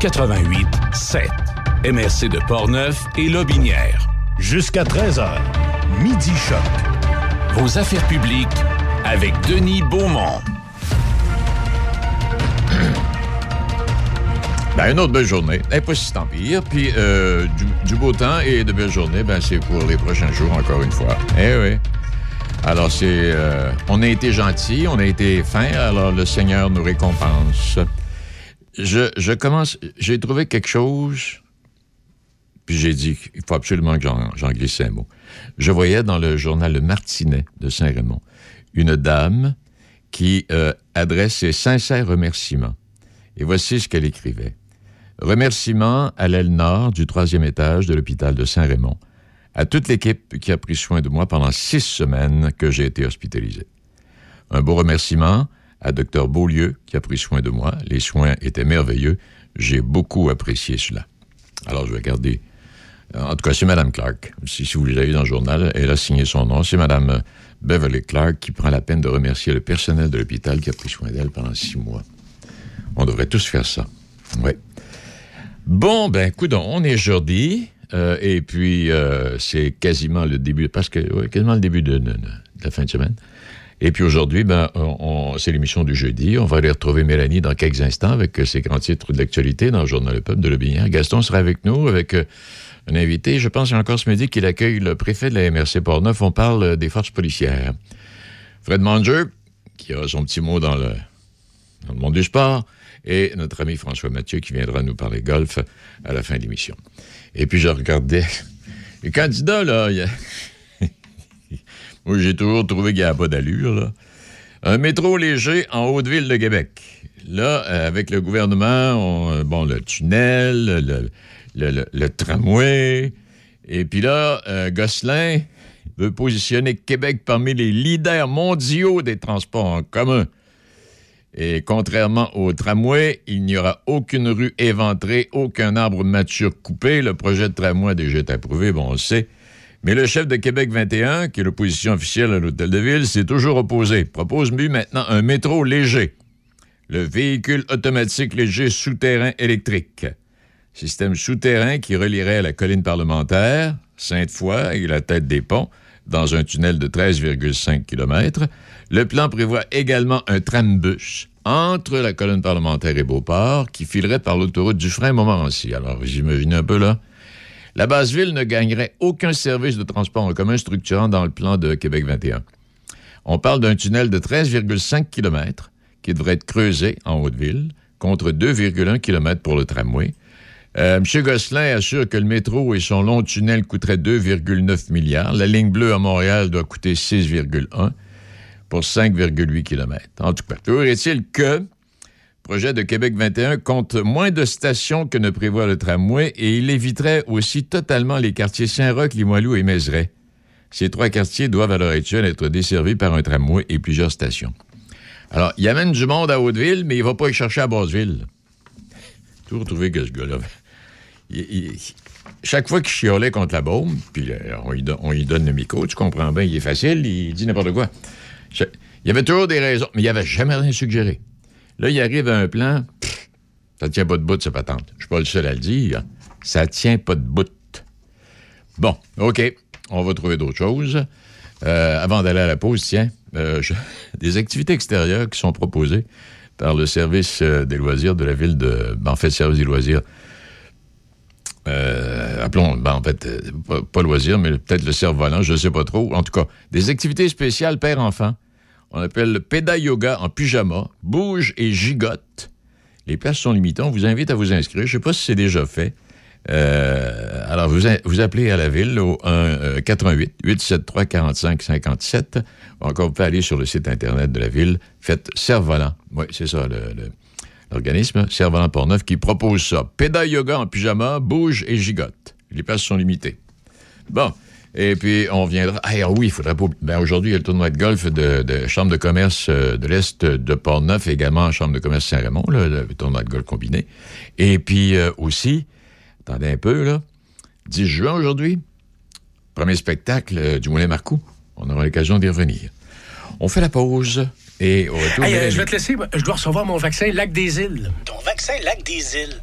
88 7. MRC de Portneuf et Lobinière. Jusqu'à 13h. Midi Choc. Vos affaires publiques avec Denis Beaumont. Ben, une autre belle journée. Eh, pas si tant pire. Puis euh, du, du beau temps et de belles journées, ben, c'est pour les prochains jours, encore une fois. Eh oui. Alors, c'est. euh, on a été gentils, on a été fins, alors le Seigneur nous récompense. Je, commence. J'ai trouvé quelque chose, puis j'ai dit qu'il faut absolument que j'en, j'en glisse un mot. Je voyais dans le journal Le Martinet de Saint-Raymond une dame qui euh, adresse ses sincères remerciements. Et voici ce qu'elle écrivait. Remerciements à l'aile nord du troisième étage de l'hôpital de Saint-Raymond, à toute l'équipe qui a pris soin de moi pendant six semaines que j'ai été hospitalisé. Un beau remerciement à Dr Beaulieu qui a pris soin de moi. Les soins étaient merveilleux. J'ai beaucoup apprécié cela. Alors, je vais garder. En tout cas, c'est Mme Clark. Si, si vous l'avez dans le journal, elle a signé son nom. C'est Mme Beverly Clark qui prend la peine de remercier le personnel de l'hôpital qui a pris soin d'elle pendant six mois. On devrait tous faire ça. Oui. Bon, ben, écoute, on est jeudi. euh, et puis, euh, c'est quasiment le début, parce que, quasiment le début de la fin de semaine. Et puis aujourd'hui, ben, c'est l'émission du jeudi. On va aller retrouver Mélanie dans quelques instants avec ses grands titres de l'actualité dans le Journal Le Peuple de Lobinière. Gaston sera avec nous avec euh, un invité. Je pense encore ce midi qu'il accueille le préfet de la MRC Portneuf. On parle euh, des forces policières. Fred Manger, qui a son petit mot dans le, monde du sport, et notre ami François Mathieu qui viendra nous parler golf à la fin de l'émission. Et puis je regardais les candidats, là. Moi, j'ai toujours trouvé qu'il n'y a pas d'allure. Un métro léger en Haute-Ville de Québec. Là, euh, avec le gouvernement, euh, bon, le tunnel, le tramway. Et puis là, euh, Gosselin veut positionner Québec parmi les leaders mondiaux des transports en commun. Et contrairement au tramway, il n'y aura aucune rue éventrée, aucun arbre mature coupé. Le projet de tramway a déjà été approuvé, bon, on le sait. Mais le chef de Québec 21, qui est l'opposition officielle à l'Hôtel de Ville, s'est toujours opposé. Propose lui maintenant un métro léger. Le véhicule automatique léger souterrain électrique. Système souterrain qui relierait la colline parlementaire, Sainte-Foy et la tête des ponts dans un tunnel de 13,5 km. Le plan prévoit également un trambus entre la colonne parlementaire et Beauport qui filerait par l'autoroute du frein Montmorency. Alors, vous imaginez un peu là? La basse-ville ne gagnerait aucun service de transport en commun structurant dans le plan de Québec 21. On parle d'un tunnel de 13,5 km qui devrait être creusé en Haute-Ville contre 2,1 km pour le tramway. Euh, M. Gosselin assure que le métro et son long tunnel coûteraient 2,9 milliards. La ligne bleue à Montréal doit coûter 6,1 pour 5,8 km. En tout cas, toujours est-il que projet de Québec 21 compte moins de stations que ne prévoit le tramway et il éviterait aussi totalement les quartiers Saint-Roch, Limoilou et Mézeray. Ces trois quartiers doivent à l'heure actuelle être desservis par un tramway et plusieurs stations. Alors, il amène du monde à Hauteville, mais il va pas y chercher à Basseville. Toujours trouvé que ce gars-là. chaque fois qu'il chiolait contre la bombe, puis euh, on, lui don- on lui donne le micro, tu comprends bien, il est facile, il dit n'importe quoi. Il y avait toujours des raisons, mais il avait jamais rien suggéré. Là, il arrive à un plan, pff, ça tient pas de bout, cette patente. Je suis pas le seul à le dire. Ça tient pas de bout. Bon, OK. On va trouver d'autres choses. Euh, avant d'aller à la pause, tiens, euh, des activités extérieures qui sont proposées par le service euh, des loisirs de la ville de... ben, en fait, service des loisirs. Appelons, ben, en fait, pas, pas loisirs, mais peut-être le cerf-volant, je ne sais pas trop. En tout cas, des activités spéciales père-enfant. On appelle le pédale yoga en pyjama, bouge et gigote. Les places sont limitées. On vous invite à vous inscrire. Je ne sais pas si c'est déjà fait. Euh, alors, vous, appelez à la ville au 1, euh, 88 873 45 57. Ou encore, vous pouvez aller sur le site Internet de la ville. Faites Cerf-Volant. Oui, c'est ça, l'organisme Cerf-Volant Portneuf qui propose ça. Pédale yoga en pyjama, bouge et gigote. Les places sont limitées. Bon. Et puis, on viendra. Ah oui, il faudrait pas. Ben, aujourd'hui, il y a le tournoi de golf de, de Chambre de commerce euh, de l'Est de Portneuf, également Chambre de commerce Saint-Raymond, le tournoi de golf combiné. Et puis euh, aussi, attendez un peu, là, 10 juin aujourd'hui, premier spectacle euh, du Moulin Marcoux. On aura l'occasion d'y revenir. On fait la pause et au retour. Hey, euh, je vais te laisser. Je dois recevoir mon vaccin Lac des Îles. Ton vaccin Lac des Îles.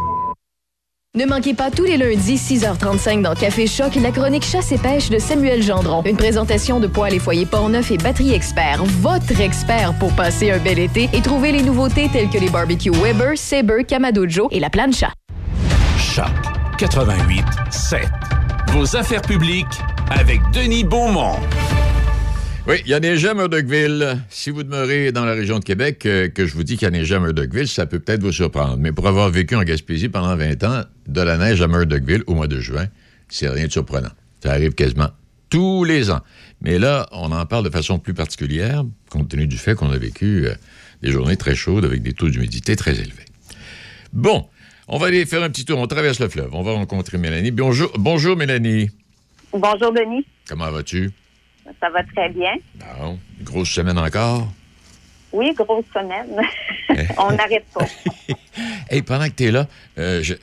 Ne manquez pas tous les lundis 6h35 dans Café Choc la chronique chasse et pêche de Samuel Gendron. Une présentation de Poêle et Foyer Portneuf et Batterie Expert, votre expert pour passer un bel été et trouver les nouveautés telles que les barbecues Weber, Sabre, Kamadojo et la plancha. Choc 88 7. Vos affaires publiques avec Denis Beaumont. Oui, il y a neigé à Murdochville. Si vous demeurez dans la région de Québec, euh, que je vous dis qu'il y a neigé à Murdochville, ça peut peut-être vous surprendre. Mais pour avoir vécu en Gaspésie pendant 20 ans, de la neige à Murdochville au mois de juin, c'est rien de surprenant. Ça arrive quasiment tous les ans. Mais là, on en parle de façon plus particulière, compte tenu du fait qu'on a vécu euh, des journées très chaudes avec des taux d'humidité très élevés. Bon, on va aller faire un petit tour. On traverse le fleuve. On va rencontrer Mélanie. Bonjour, bonjour Mélanie. Bonjour, Denis. Comment vas-tu? Ça va très bien. Bon, grosse semaine encore. Oui, grosse semaine. On n'arrête pas. Hey, pendant que tu es là, euh, je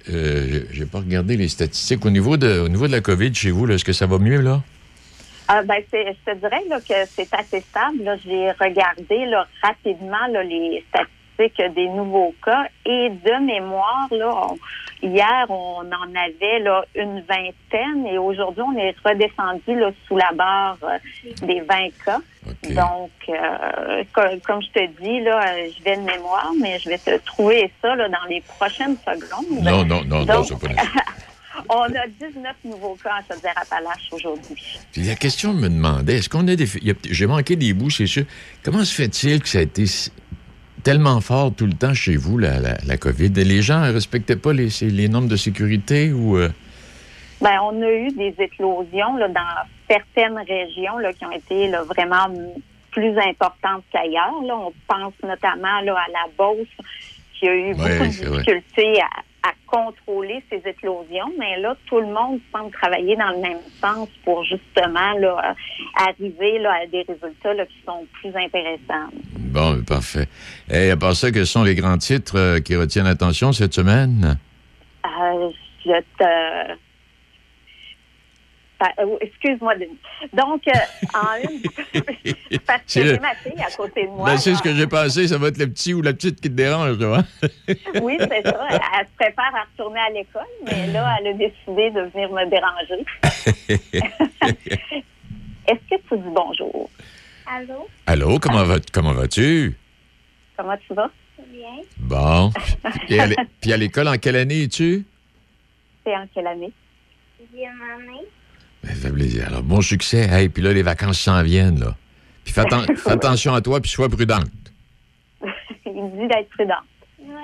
n'ai pas regardé les statistiques. Au niveau de, au niveau de la COVID chez vous, est-ce que ça va mieux, là? Ah, ben, c'est- je te dirais là, que c'est assez stable. J'ai regardé là, rapidement là, les statistiques des nouveaux cas et de mémoire, là, on- hier, on en avait là, une vingtaine et aujourd'hui, on est redescendu là, sous la barre euh, des 20 cas. Donc, euh, co- comme je te dis, là, euh, je vais de mémoire, mais je vais te trouver ça là, dans les prochaines secondes. Non, non, non, non, Donc, c'est pas. On a 19 nouveaux cas en Chaudière-Appalaches aujourd'hui. Puis la question me demandait, est-ce qu'on a des... J'ai manqué des bouts, c'est sûr. Comment se fait-il que ça a été tellement fort tout le temps chez vous, la, la, la COVID? Les gens ne respectaient pas les, les normes de sécurité ou... euh, Ben, on a eu des éclosions là, dans certaines régions là, qui ont été là, vraiment plus importantes qu'ailleurs. On pense notamment là, à la Beauce, qui a eu Ouais, beaucoup de difficultés à, à contrôler ces éclosions. Mais là, tout le monde semble travailler dans le même sens pour justement là, euh, arriver là, à des résultats là, qui sont plus intéressants. Bon, parfait. Et à part ça, quels sont les grands titres euh, qui retiennent l'attention cette semaine? Euh, je te... Euh, Excuse-moi, Denis. Donc, euh, en une, parce que C'est j'ai le- ma fille à côté de moi. Ben, c'est ce que j'ai pensé, ça va être le petit ou la petite qui te dérange, là. Oui, c'est ça. Elle, elle se prépare à retourner à l'école, mais là, elle a décidé de venir me déranger. Est-ce que tu dis bonjour? Allô? Allô, comment, va, comment vas-tu? Comment tu vas? Bien. Bon. Et à l'é- Puis à l'école, en quelle année es-tu? C'est en quelle année? Bien année. Ben, ça fait plaisir. Alors, bon succès. Hey, puis là, les vacances s'en viennent, là. Puis fais, atten- fais attention à toi, puis sois prudente. Il me dit d'être prudente. Oui.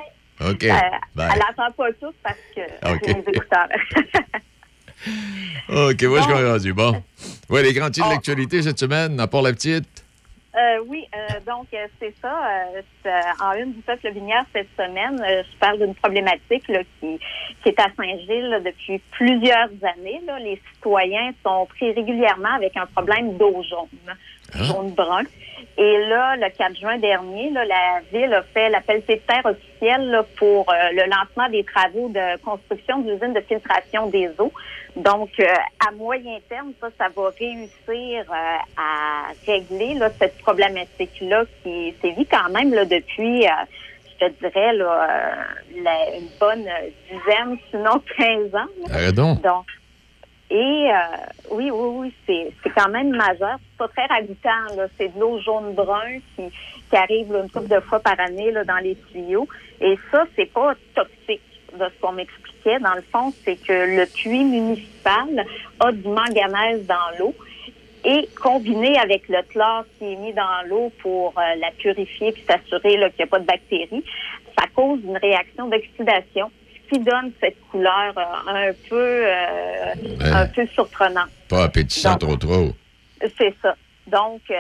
OK. Euh, elle n'entend pas tout parce que OK. j'ai mes écouteurs. OK, est-ce qu'on est rendu? Bon. Ouais, les grands Oh. titres de l'actualité cette semaine, à part la petite. Euh, oui, euh, donc euh, c'est ça. euh, en une du peuple binière cette semaine, je parle d'une problématique qui, qui est à Saint-Gilles depuis plusieurs années. Les citoyens sont pris régulièrement avec un problème d'eau jaune. Jaune-brun. Et là, le 4 juin dernier, là, la Ville a fait l'appel de terre officiel là, pour euh, le lancement des travaux de construction de l'usine de filtration des eaux. Donc, euh, à moyen terme, ça, ça va réussir euh, à régler là, cette problématique-là qui sévit quand même là, depuis, je te dirais, là, la- une bonne dizaine, sinon 15 ans. là. Donc. Et euh, oui, oui, oui, c'est, quand même majeur. C'est pas très là. C'est de l'eau jaune-brun qui, qui arrive une couple de fois par année dans les tuyaux. Et ça, c'est pas toxique de ce qu'on m'expliquait. Dans le fond, c'est que le puits municipal a du manganèse dans l'eau. Et combiné avec le chlore qui est mis dans l'eau pour euh, la purifier puis s'assurer qu'il n'y a pas de bactéries, ça cause une réaction d'oxydation qui donne cette couleur euh, un peu euh, un peu surprenante. Pas appétissant trop trop. C'est ça. Donc, euh,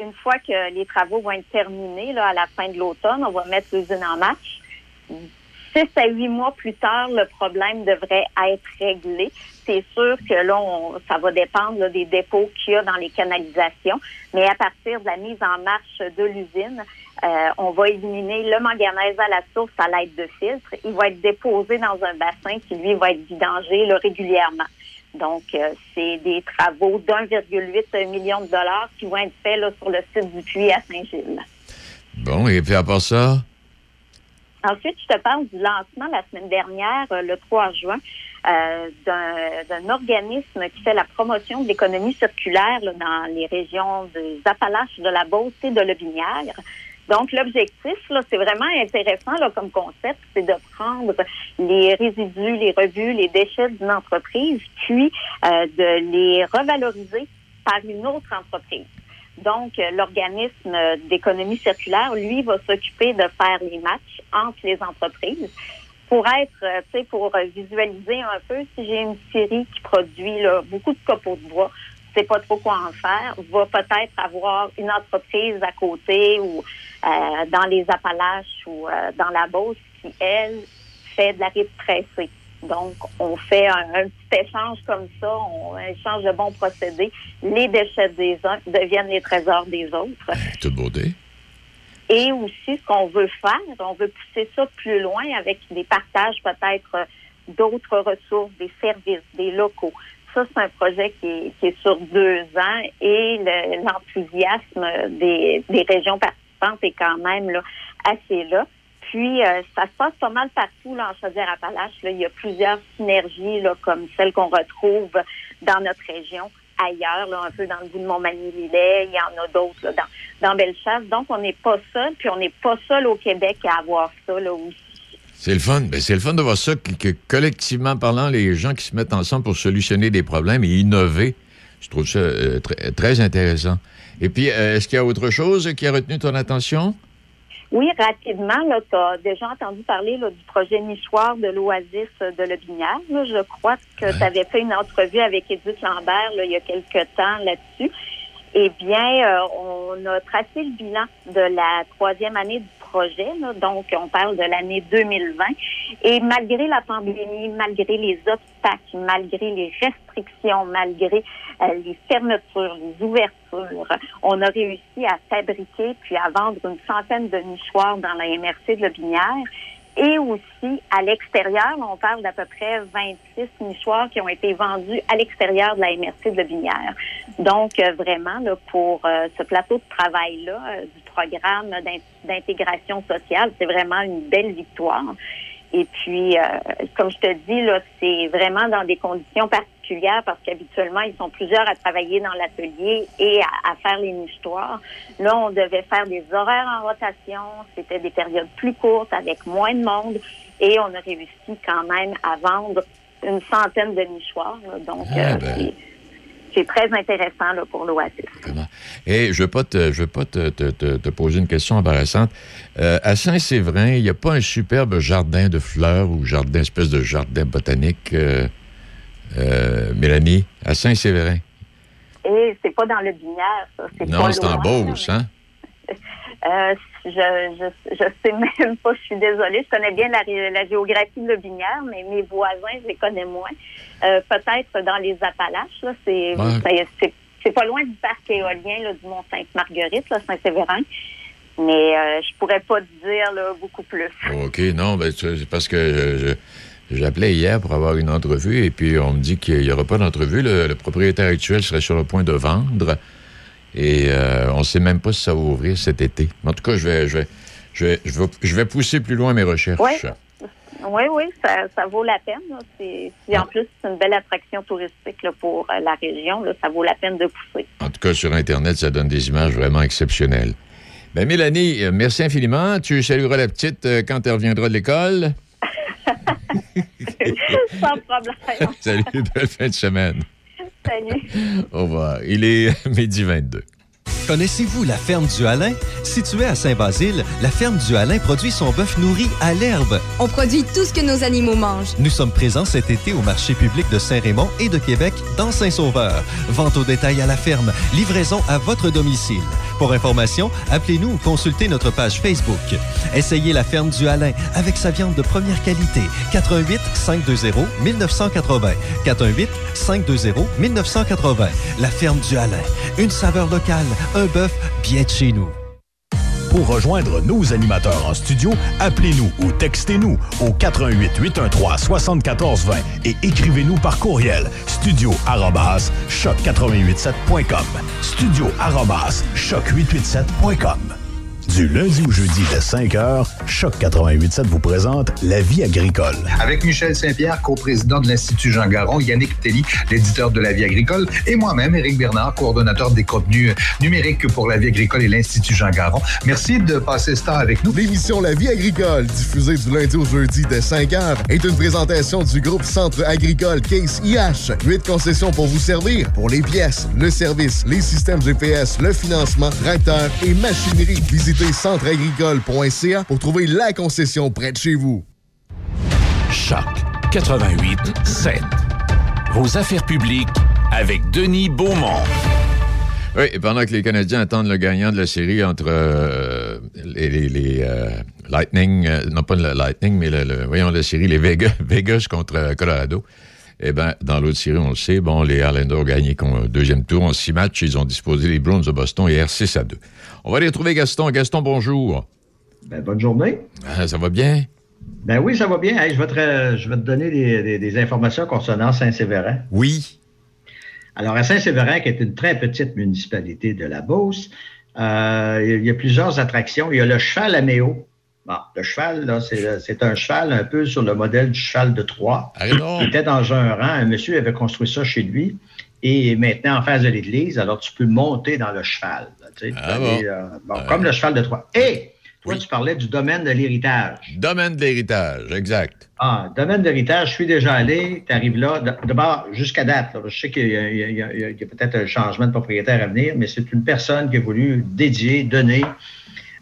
une fois que les travaux vont être terminés, là, à la fin de l'automne, on va mettre l'usine en marche. Six à huit mois plus tard, le problème devrait être réglé. C'est sûr que là, on- ça va dépendre là, des dépôts qu'il y a dans les canalisations, mais à partir de la mise en marche de l'usine, euh, on va éliminer le manganèse à la source à l'aide de filtres. Il va être déposé dans un bassin qui, lui, va être vidangé là, régulièrement. Donc, euh, c'est des travaux d'1,8 million de dollars qui vont être faits là, sur le site du puits à Saint-Gilles. Bon, et puis à part ça, Ensuite, je te parle du lancement la semaine dernière, euh, le 3 juin, euh, d'un- organisme qui fait la promotion de l'économie circulaire là, dans les régions des Appalaches, de la Beauce et de Lobinière. Donc, l'objectif, là, c'est vraiment intéressant là, comme concept, c'est de prendre les résidus, les revues, les déchets d'une entreprise, puis euh, de les revaloriser par une autre entreprise. Donc, euh, l'organisme d'économie circulaire, lui, va s'occuper de faire les matchs entre les entreprises pour être, euh, tu sais, pour visualiser un peu, si j'ai une série qui produit là, beaucoup de copeaux de bois, je sais pas trop quoi en faire, va peut-être avoir une entreprise à côté ou euh, dans les Appalaches ou euh, dans la Beauce qui, elle, fait de la rive tressée. Donc, on fait un, un petit échange comme ça, on échange de bons procédés. Les déchets des uns deviennent les trésors des autres. toute beauté. Et aussi, ce qu'on veut faire, on veut pousser ça plus loin avec des partages peut-être d'autres ressources, des services, des locaux. Ça, c'est un projet qui est, sur deux ans et le- l'enthousiasme des, régions participantes est quand même assez là. Puis, euh, ça se passe pas mal partout là, en Chaudière-Appalaches. Il y a plusieurs synergies comme celles qu'on retrouve dans notre région ailleurs, un peu dans le bout de Montmagny-Lillet. Il y en a d'autres dans Bellechasse. Donc, on n'est pas seul, puis on n'est pas seul au Québec à avoir ça là aussi. C'est le fun. Ben, c'est le fun de voir ça, que, que collectivement parlant, les gens qui se mettent ensemble pour solutionner des problèmes et innover, je trouve ça euh, très, très intéressant. Et puis, euh, est-ce qu'il y a autre chose qui a retenu ton attention? Oui, rapidement, tu as déjà entendu parler là, du projet nichoir de l'Oasis de Lobinière. là. Je crois que tu avais fait une entrevue avec Edith Lambert là, il y a quelque temps là-dessus. Eh bien, euh, on a tracé le bilan de la troisième année du donc, on parle de l'année 2020. Et malgré la pandémie, malgré les obstacles, malgré les restrictions, malgré euh, les fermetures, les ouvertures, on a réussi à fabriquer puis à vendre une centaine de nichoirs dans la MRC de Lobinière. Et aussi, à l'extérieur, on parle d'à peu près 26 nichoirs qui ont été vendus à l'extérieur de la MRC de Lobinière. Donc, euh, vraiment, là, pour euh, ce plateau de travail-là, euh, du programme d'in- d'intégration sociale, c'est vraiment une belle victoire. Et puis, comme je te dis, là, c'est vraiment dans des conditions particulières parce qu'habituellement, ils sont plusieurs à travailler dans l'atelier et à, à faire les nichoirs. Là, on devait faire des horaires en rotation. C'était des périodes plus courtes avec moins de monde et on a réussi quand même à vendre une centaine de nichoirs. là. Donc, Ah, euh, ben. c'est- très intéressant là, pour l'Oasis. Et je ne veux pas, te, je veux pas te, te- te- te poser une question embarrassante. Euh, à Saint-Séverin, il n'y a pas un superbe jardin de fleurs ou jardin, espèce de jardin botanique, euh, euh, Mélanie, à Saint-Séverin? Et c'est pas dans le binaire, ça. Non, c'est en Beauce, hein? Euh, je, je, je sais même pas, je suis désolée. Je connais bien la, géographie de Lobinière, mais mes voisins, je les connais moins. Euh, Peut-être dans les Appalaches, là, c'est Ouais. pas loin du parc éolien là, du Mont-Sainte-Marguerite, Saint-Séverin. Mais euh, je pourrais pas te dire là, beaucoup plus. OK, non, ben, parce que je- j'appelais hier pour avoir une entrevue et puis on me dit qu'il n'y aura pas d'entrevue. Le, le propriétaire actuel serait sur le point de vendre et euh, on ne sait même pas si ça va ouvrir cet été. En tout cas, je vais, je vais, je vais, je vais, je vais pousser plus loin mes recherches. Oui, oui, oui, ça, ça vaut la peine. là. C'est, puis en plus, c'est une belle attraction touristique là, pour euh, la région. Là. Ça vaut la peine de pousser. En tout cas, sur Internet, ça donne des images vraiment exceptionnelles. Ben, Mélanie, euh, merci infiniment. Tu salueras la petite quand elle reviendra de l'école. Sans problème. Salut, belle fin de semaine. Salut. Au revoir. Il est midi 22. Connaissez-vous la ferme du Halin? Située à Saint-Basile, la ferme du Halin produit son bœuf nourri à l'herbe. On produit tout ce que nos animaux mangent. Nous sommes présents cet été au marché public de Saint-Raymond et de Québec dans Saint-Sauveur. Vente au détail à la ferme, livraison à votre domicile. Pour information, appelez-nous ou consultez notre page Facebook. Essayez la ferme du Halin avec sa viande de première qualité. 88 520 1980. 418 520 1980. La ferme du Halin. Une saveur locale, un bœuf bien de chez nous. Pour rejoindre nos animateurs en studio, appelez-nous ou textez-nous au 88 813 7420 et écrivez-nous par courriel studio arobase choc887.com. Studio arobase choc887.com. Du lundi au jeudi de 5h, Choc 887 vous présente La vie agricole. Avec Michel Saint-Pierre, coprésident de l'Institut Jean Garon, Yannick Telly, l'éditeur de La vie agricole, et moi-même, Éric Bernard, coordonnateur des contenus numériques pour La vie agricole et l'Institut Jean Garon. Merci de passer ce temps avec nous. L'émission La vie agricole, diffusée du lundi au jeudi dès 5h, est une présentation du groupe Centre agricole Case IH. Huit concessions pour vous servir pour les pièces, le service, les systèmes GPS, le financement, tracteurs et machinerie. Visitez centreagricole.ca pour trouver la concession près de chez vous. Choc 88 7. Vos affaires publiques avec Denis Beaumont. Oui, et pendant que les Canadiens attendent le gagnant de la série entre euh, les, les- les, euh, Lightning, euh, non pas le Lightning, mais le, le- voyons la série, les Vegas, Vegas contre Colorado. Eh bien, dans l'autre série, on le sait, bon, les Islanders ont gagné con- deuxième tour en six matchs. Ils ont disposé les Browns de Boston hier 6 à 2. On va aller retrouver Gaston. Gaston, bonjour. Ben, bonne journée. Ah, ça va bien? Ben oui, ça va bien. Hey, je, vais te, je vais te donner des, des- des informations concernant Saint-Séverin. Oui. Alors, à Saint-Séverin, qui est une très petite municipalité de la Beauce, euh, il y a plusieurs attractions. Il y a le cheval à Méo. Bon, le cheval, c'est un cheval un peu sur le modèle du cheval de Troie. Il était dans un rang. Un monsieur avait construit ça chez lui. Et maintenant, en face de l'église, alors tu peux monter dans le cheval. Tu sais, Ah bon. euh, bon, Comme le cheval de Troie. Et toi, tu parlais du domaine de l'héritage. Domaine de l'héritage, exact. Ah, domaine d'héritage, je suis déjà allé, tu arrives là. D'abord, jusqu'à date, là, je sais qu'il a, a- y a peut-être un changement de propriétaire à venir, mais c'est une personne qui a voulu dédier, donner.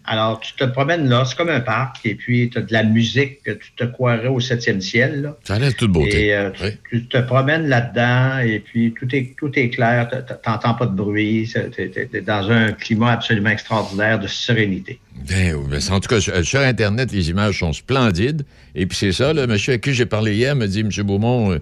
Alors, tu te promènes là, c'est comme un parc, et puis tu as de la musique, que tu te croirais au septième ciel. là. Ça laisse toute beauté. Et euh, tu, tu te promènes là-dedans, et puis tout est, tout est clair, tu n'entends pas de bruit, tu es, dans un climat absolument extraordinaire de sérénité. Ben, ben, en tout cas, sur, sur Internet, les images sont splendides. Et puis c'est ça, le monsieur à qui j'ai parlé hier me dit, M. Beaumont, euh,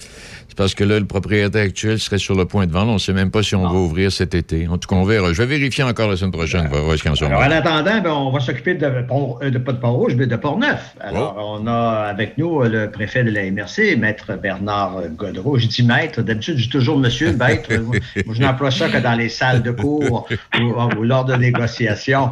c'est parce que là, le propriétaire actuel serait sur le point de vendre. On ne sait même pas si on va ouvrir cet été. En tout cas, on verra. Je vais vérifier encore la semaine prochaine, voir voir ce en. Alors, en attendant, ben, on va s'occuper de, Pont- euh, de, pas de Pont-Rouge, mais de Port-Neuf. Alors, on a avec nous euh, le préfet de la MRC, Maître Bernard euh, Godreau. Je dis maître, d'habitude, je dis toujours monsieur, maître. Moi, je n'emploie ça que dans les salles de cours ou, ou lors de négociations.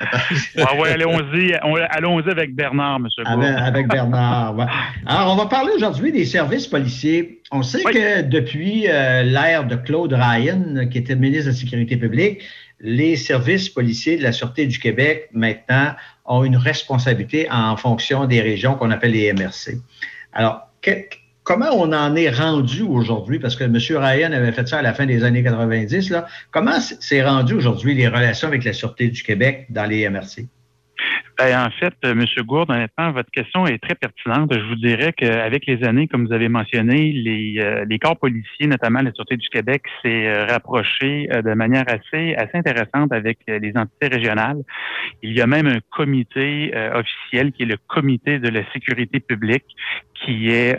Ah ouais, allons-y, on- allons-y avec Bernard, M. Avec, avec Bernard. ouais. Alors, on va parler aujourd'hui des services policiers. On sait que depuis euh, l'ère de Claude Ryan, qui était ministre de la Sécurité publique, les services policiers de la Sûreté du Québec, maintenant, ont une responsabilité en fonction des régions qu'on appelle les MRC. Alors, que- comment on en est rendu aujourd'hui? Parce que M. Ryan avait fait ça à la fin des années 90. Là. Comment c'est rendu aujourd'hui les relations avec la Sûreté du Québec dans les MRC? Ben, en fait, euh, M. Gourde, honnêtement, votre question est très pertinente. Je vous dirais qu'avec les années, comme vous avez mentionné, les, euh, les corps policiers, notamment la Sûreté du Québec, s'est euh, rapproché euh, de manière assez, assez intéressante avec euh, les entités régionales. Il y a même un comité officiel qui est le comité de la sécurité publique qui est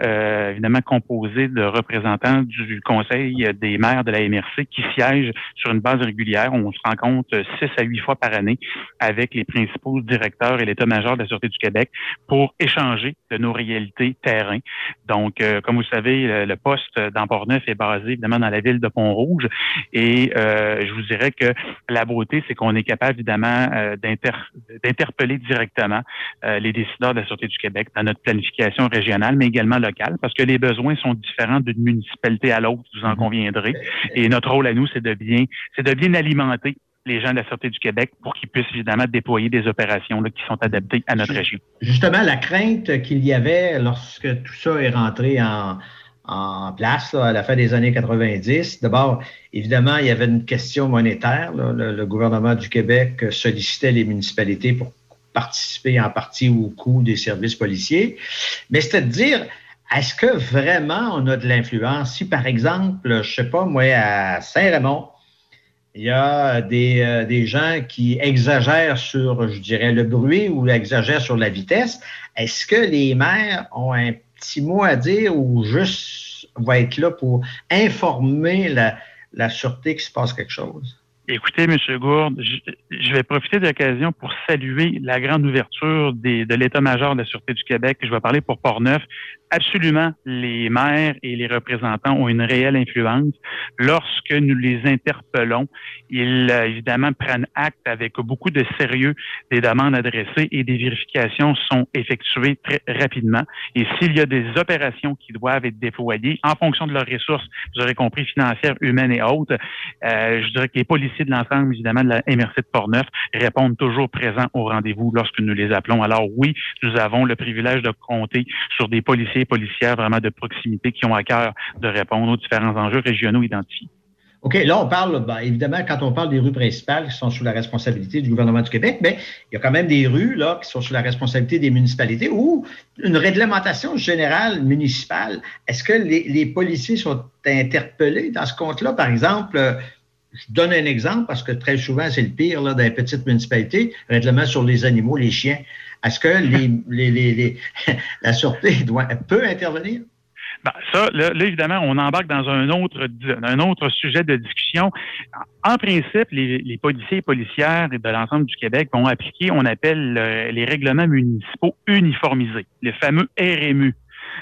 évidemment composé de représentants du Conseil des maires de la MRC qui siègent sur une base régulière. On se rencontre six à huit fois par année avec les principaux directeurs et l'état-major de la Sûreté du Québec pour échanger de nos réalités terrain. Donc, euh, comme vous savez, le, le poste dans Port-Neuf est basé évidemment dans la ville de Pont-Rouge et euh, je vous dirais que la beauté, c'est qu'on est capable évidemment euh, d'inter- d'interpeller directement les décideurs de la Sûreté du Québec dans notre planification régionale, mais également locale, parce que les besoins sont différents d'une municipalité à l'autre, vous en conviendrez. Et notre rôle à nous, c'est de bien, c'est de bien alimenter les gens de la Sûreté du Québec pour qu'ils puissent évidemment déployer des opérations là, qui sont adaptées à notre région. Justement, la crainte qu'il y avait lorsque tout ça est rentré en, en place là, à la fin des années 90, d'abord, évidemment, il y avait une question monétaire. là. Le, le gouvernement du Québec sollicitait les municipalités pour participer en partie au coût des services policiers. Mais c'était de dire, est-ce que vraiment on a de l'influence? Si, par exemple, je sais pas, moi, à Saint-Raymond, il y a des, euh, des gens qui exagèrent sur, je dirais, le bruit ou exagèrent sur la vitesse. Est-ce que les maires ont un petit mot à dire ou juste va être là pour informer la, la sûreté qu'il se passe quelque chose? Écoutez, M. Gourde, je, vais profiter de l'occasion pour saluer la grande ouverture de l'état-major de la Sûreté du Québec. Je vais parler pour Portneuf. Absolument, les maires et les représentants ont une réelle influence. Lorsque nous les interpellons, ils euh, évidemment prennent acte avec beaucoup de sérieux des demandes adressées et des vérifications sont effectuées très rapidement. Et s'il y a des opérations qui doivent être déployées en fonction de leurs ressources, vous aurez compris, financières, humaines et autres, euh, je dirais que les policiers de l'ensemble, évidemment, de la MRC de Portneuf répondent toujours présents au rendez-vous lorsque nous les appelons. Alors oui, nous avons le privilège de compter sur des policiers et policières vraiment de proximité qui ont à cœur de répondre aux différents enjeux régionaux identifiés. OK, là, on parle, ben, évidemment, quand on parle des rues principales qui sont sous la responsabilité du gouvernement du Québec, mais il y a quand même des rues là, qui sont sous la responsabilité des municipalités ou une réglementation générale municipale. Est-ce que les, les, policiers sont interpellés dans ce compte-là? Par exemple, euh, je donne un exemple parce que très souvent, c'est le pire là, dans les petites municipalités, règlement sur les animaux, les chiens. Est-ce que les, les, les, les la sûreté doit, peut intervenir? Ben, ça, là, là, évidemment, on embarque dans un autre, un autre sujet de discussion. En principe, les, les policiers et policières de l'ensemble du Québec vont appliquer, on appelle euh, les règlements municipaux uniformisés, le fameux RMU.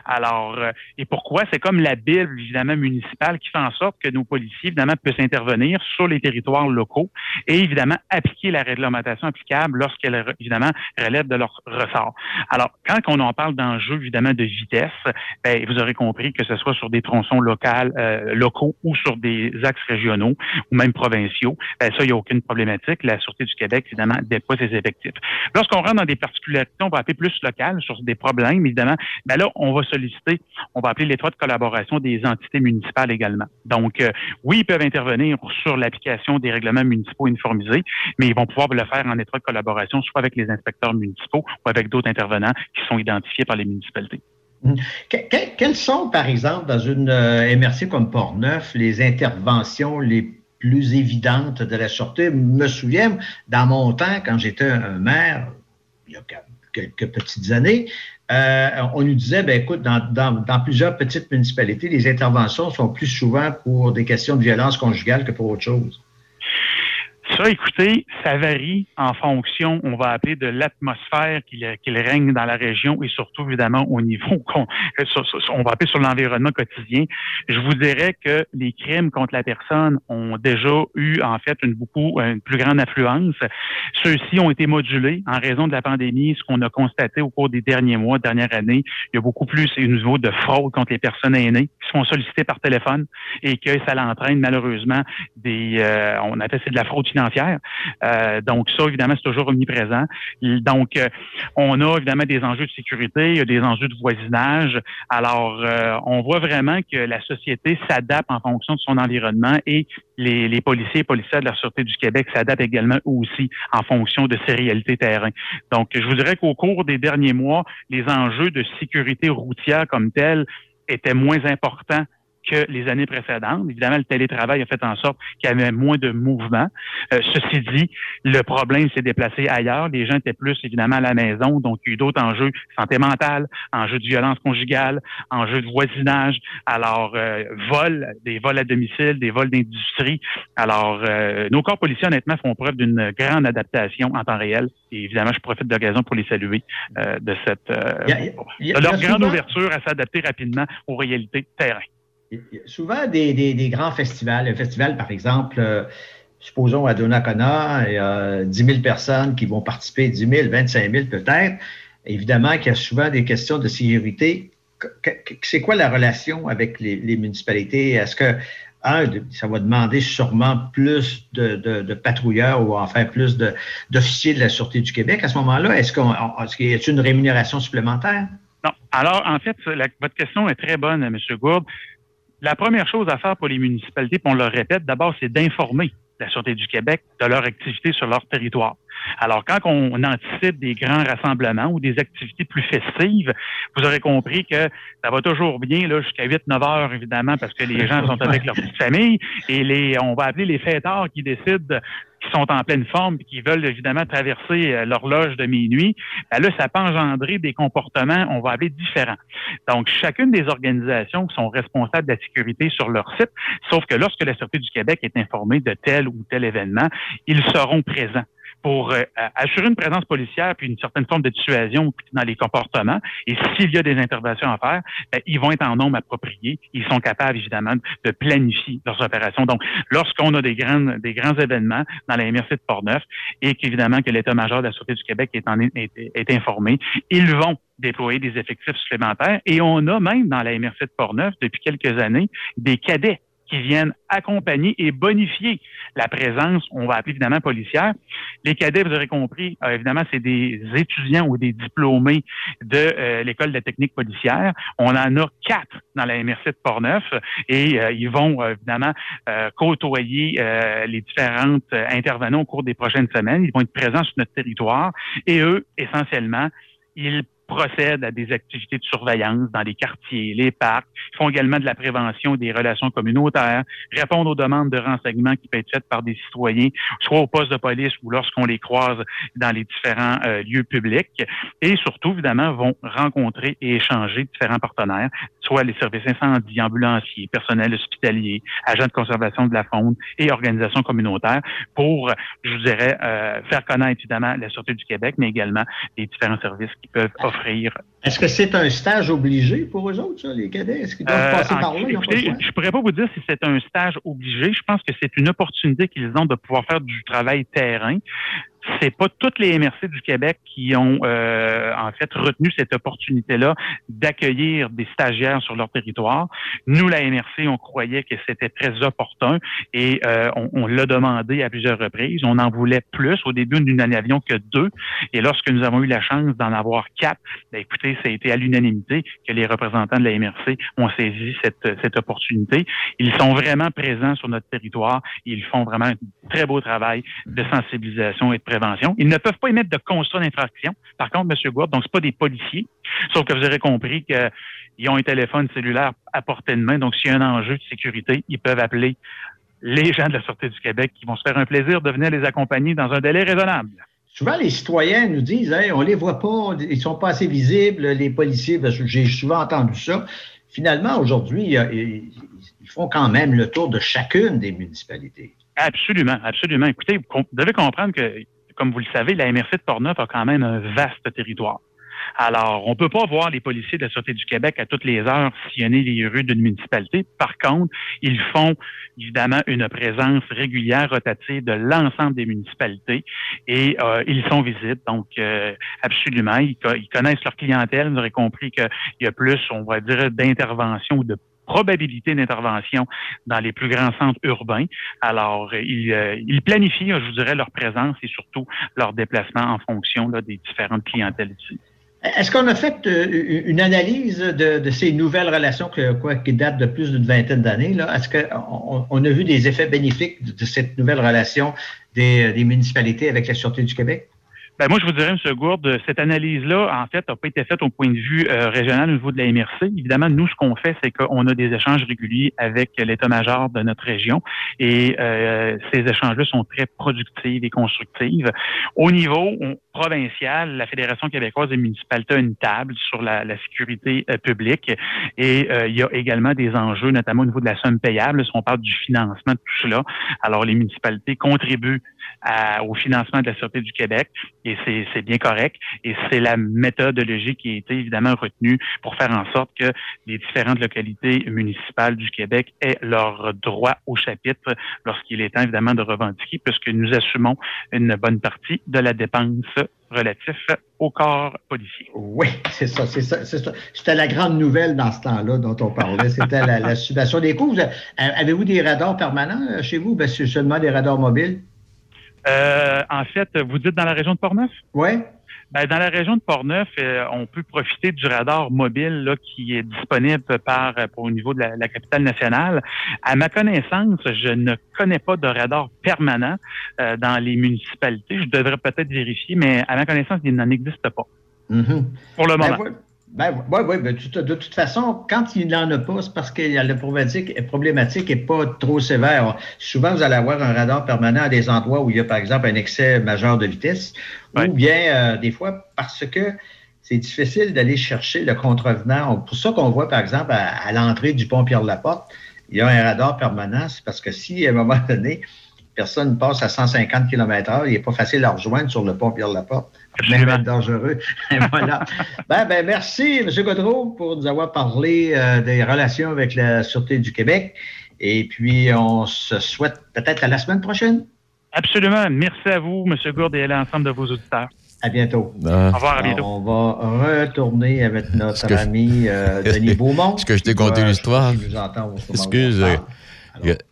Alors, euh, et pourquoi? C'est comme la Bible, évidemment, municipale qui fait en sorte que nos policiers, évidemment, peuvent intervenir sur les territoires locaux et, évidemment, appliquer la réglementation applicable lorsqu'elle, évidemment, relève de leur ressort. Alors, quand on en parle d'enjeux, évidemment, de vitesse, ben, vous aurez compris que ce soit sur des tronçons locales, euh, locaux ou sur des axes régionaux ou même provinciaux, ben, ça, il n'y a aucune problématique. La Sûreté du Québec, évidemment, déploie ses effectifs. Lorsqu'on rentre dans des particularités, on va appeler plus locales, sur des problèmes, évidemment, ben là, on va solliciter, on va appeler l'étroite collaboration des entités municipales également. Donc, euh, oui, ils peuvent intervenir sur l'application des règlements municipaux uniformisés, mais ils vont pouvoir le faire en étroite collaboration, soit avec les inspecteurs municipaux ou avec d'autres intervenants qui sont identifiés par les municipalités. Que, quelles sont, par exemple, dans une euh, MRC comme Port-Neuf, les interventions les plus évidentes de la sûreté? Je me souviens, dans mon temps, quand j'étais un maire, il y a quelques petites années, euh, on nous disait, ben écoute, dans, dans, dans, plusieurs petites municipalités, les interventions sont plus souvent pour des questions de violence conjugale que pour autre chose. Ça, écoutez, ça varie en fonction, on va appeler de l'atmosphère qu'il qu règne dans la région et surtout, évidemment, au niveau qu'on on va appeler sur l'environnement quotidien. Je vous dirais que les crimes contre la personne ont déjà eu, en fait, une beaucoup, une plus grande affluence. Ceux-ci ont été modulés en raison de la pandémie. Ce qu'on a constaté au cours des derniers mois, dernières années, il y a beaucoup plus au niveau de fraude contre les personnes aînées qui sont sollicitées par téléphone et que ça l'entraîne malheureusement des, euh, on appelle c'est de la fraude Euh, donc ça, évidemment, c'est toujours omniprésent. Donc, euh, on a évidemment des enjeux de sécurité, il y a des enjeux de voisinage. Alors, euh, on voit vraiment que la société s'adapte en fonction de son environnement et les, les policiers et policiers de la Sûreté du Québec s'adaptent également aussi en fonction de ces réalités terrain. Donc, je vous dirais qu'au cours des derniers mois, les enjeux de sécurité routière comme tels étaient moins importants que les années précédentes. Évidemment, le télétravail a fait en sorte qu'il y avait moins de mouvement. Euh, ceci dit, le problème s'est déplacé ailleurs. Les gens étaient plus, évidemment, à la maison. Donc, il y a eu d'autres enjeux santé mentale, enjeux de violence conjugale, enjeux de voisinage. Alors, euh, vol, des vols à domicile, des vols d'industrie. Alors, euh, nos corps policiers, honnêtement, font preuve d'une grande adaptation en temps réel. Et évidemment, je profite de l'occasion pour les saluer de cette de leur grande ouverture à s'adapter rapidement aux réalités terrain. Souvent des, grands festivals. Un festival, par exemple, euh, supposons à Donnacona, il y a 10 000 personnes qui vont participer, 10 000, 25 000 peut-être. Évidemment qu'il y a souvent des questions de sécurité. C'est quoi la relation avec les, municipalités? Est-ce que, un, ça va demander sûrement plus de, patrouilleurs ou enfin plus d'officiers de, la Sûreté du Québec à ce moment-là? Est-ce qu'il y a une rémunération supplémentaire? Non. Alors, en fait, votre question est très bonne, M. Gourde la première chose à faire pour les municipalités, puis on le répète, d'abord, c'est d'informer la Sûreté du Québec de leur activité sur leur territoire. Alors, quand on anticipe des grands rassemblements ou des activités plus festives, vous aurez compris que ça va toujours bien là jusqu'à 8-9 heures, évidemment, parce que les gens sont avec leur petite famille et les, on va appeler les fêtards qui décident qui sont en pleine forme et qui veulent évidemment traverser euh, l'horloge de minuit, ben là, ça peut engendrer des comportements, on va appeler différents. Donc, chacune des organisations sont responsables de la sécurité sur leur site, sauf que lorsque la Sûreté du Québec est informée de tel ou tel événement, ils seront présents pour euh, assurer une présence policière puis une certaine forme de dissuasion dans les comportements. Et s'il y a des interventions à faire, ben, ils vont être en nombre approprié. Ils sont capables, évidemment, de planifier leurs opérations. Donc, lorsqu'on a des grands, des grands événements dans la MRC de Portneuf et qu'évidemment que l'état-major de la Sûreté du Québec est, en, est, est informé, ils vont déployer des effectifs supplémentaires. Et on a même dans la MRC de Portneuf, depuis quelques années, des cadets qui viennent accompagner et bonifier la présence, on va appeler évidemment policière. Les cadets, vous aurez compris, euh, évidemment, c'est des étudiants ou des diplômés de euh, l'école de technique policière. On en a quatre dans la MRC de Portneuf et euh, ils vont évidemment côtoyer les différentes intervenants au cours des prochaines semaines. Ils vont être présents sur notre territoire et eux, essentiellement, ils procèdent à des activités de surveillance dans les quartiers, les parcs. Ils font également de la prévention des relations communautaires, répondent aux demandes de renseignements qui peuvent être faites par des citoyens, soit au poste de police ou lorsqu'on les croise dans les différents euh, lieux publics. Et surtout, évidemment, vont rencontrer et échanger différents partenaires, soit les services incendies, ambulanciers, personnel hospitalier, agents de conservation de la faune et organisations communautaires pour, je vous dirais, euh, faire connaître évidemment la Sûreté du Québec, mais également les différents services qui peuvent offrir est-ce que c'est un stage obligé pour eux autres, les cadets? Est-ce qu'ils doivent euh, passer par là? Écoutez, je ne pourrais pas vous dire si c'est un stage obligé. Je pense que c'est une opportunité qu'ils ont de pouvoir faire du travail terrain c'est pas toutes les MRC du Québec qui ont euh, en fait retenu cette opportunité-là d'accueillir des stagiaires sur leur territoire. Nous, la MRC, on croyait que c'était très opportun et euh, on, l'a demandé à plusieurs reprises. On en voulait plus. Au début, nous n'avions que deux. Et lorsque nous avons eu la chance d'en avoir quatre, ben, écoutez, ça a été à l'unanimité que les représentants de la MRC ont saisi cette, cette opportunité. Ils sont vraiment présents sur notre territoire. Ils font vraiment un très beau travail de sensibilisation et de prévention. Ils ne peuvent pas émettre de constat d'infraction. Par contre, M. Gourde, donc c'est pas des policiers, sauf que vous aurez compris qu'ils ont un téléphone cellulaire à portée de main. Donc, s'il y a un enjeu de sécurité, ils peuvent appeler les gens de la Sûreté du Québec qui vont se faire un plaisir de venir les accompagner dans un délai raisonnable. Souvent, les citoyens nous disent on on les voit pas, ils sont pas assez visibles, les policiers, j'ai souvent entendu ça. Finalement, aujourd'hui, ils font quand même le tour de chacune des municipalités. Absolument, absolument. Écoutez, vous devez comprendre que, comme vous le savez, la MRC de Portneuf a quand même un vaste territoire. Alors, on peut pas voir les policiers de la Sûreté du Québec à toutes les heures sillonner les rues d'une municipalité. Par contre, ils font évidemment une présence régulière, rotative de l'ensemble des municipalités et euh, ils sont visibles. Donc, euh, absolument, ils, connaissent leur clientèle. Vous aurez compris qu'il y a plus, on va dire, d'intervention ou de probabilité d'intervention dans les plus grands centres urbains. Alors, ils, ils planifient, je vous dirais, leur présence et surtout leur déplacement en fonction là, des différentes clientèles ici. Est-ce qu'on a fait euh, une analyse de, ces nouvelles relations qui datent de plus d'une vingtaine d'années? Est-ce qu'on on a vu des effets bénéfiques de cette nouvelle relation des, des municipalités avec la Sûreté du Québec? Ben moi, je vous dirais, M. Gourde, cette analyse-là, en fait, n'a pas été faite au point de vue euh, régional au niveau de la MRC. Évidemment, nous, ce qu'on fait, c'est qu'on a des échanges réguliers avec l'état-major de notre région et euh, ces échanges-là sont très productifs et constructifs. Au niveau provincial, la Fédération québécoise des municipalités a une table sur la, sécurité euh, publique et il y a également des enjeux, notamment au niveau de la somme payable, si on parle du financement de tout cela. Alors, les municipalités contribuent au financement de la Sûreté du Québec et c'est bien correct. Et c'est la méthodologie qui a été évidemment retenue pour faire en sorte que les différentes localités municipales du Québec aient leur droit au chapitre lorsqu'il est temps évidemment de revendiquer, puisque nous assumons une bonne partie de la dépense relative au corps policier. Oui, c'est ça, c'est ça, C'était la grande nouvelle dans ce temps-là dont on parlait. C'était la, la subation des coûts. Avez-vous des radars permanents euh, chez vous? Ben, c'est seulement des radars mobiles? Euh, en fait, vous dites dans la région de Portneuf? Oui. Ben, dans la région de Portneuf, euh, on peut profiter du radar mobile là, qui est disponible par au niveau de la, capitale nationale. À ma connaissance, je ne connais pas de radar permanent euh, dans les municipalités. Je devrais peut-être vérifier, mais à ma connaissance, il n'en existe pas. Mm-hmm. Pour le ben, moment. Ben, oui, oui, ben, de toute façon, quand il n'en a pas, c'est parce que la problématique n'est pas trop sévère. Souvent, vous allez avoir un radar permanent à des endroits où il y a, par exemple, un excès majeur de vitesse, ou bien, euh, des fois, parce que c'est difficile d'aller chercher le contrevenant. Pour ça qu'on voit, par exemple, à, l'entrée du pont Pierre-Laporte, il y a un radar permanent, c'est parce que si, à un moment donné, personne passe à 150 km/h, il n'est pas facile à rejoindre sur le pont Pierre-Laporte même dangereux. voilà. ben, ben, merci, M. Godreau, pour nous avoir parlé euh, des relations avec la Sûreté du Québec. Et puis, on se souhaite peut-être à la semaine prochaine. Absolument. Merci à vous, M. Gourde, et à l'ensemble de vos auditeurs. À bientôt. Au revoir, à bientôt. on va retourner avec notre ami euh, Denis Beaumont. Est-ce que je t'ai conté l'histoire? Excuse.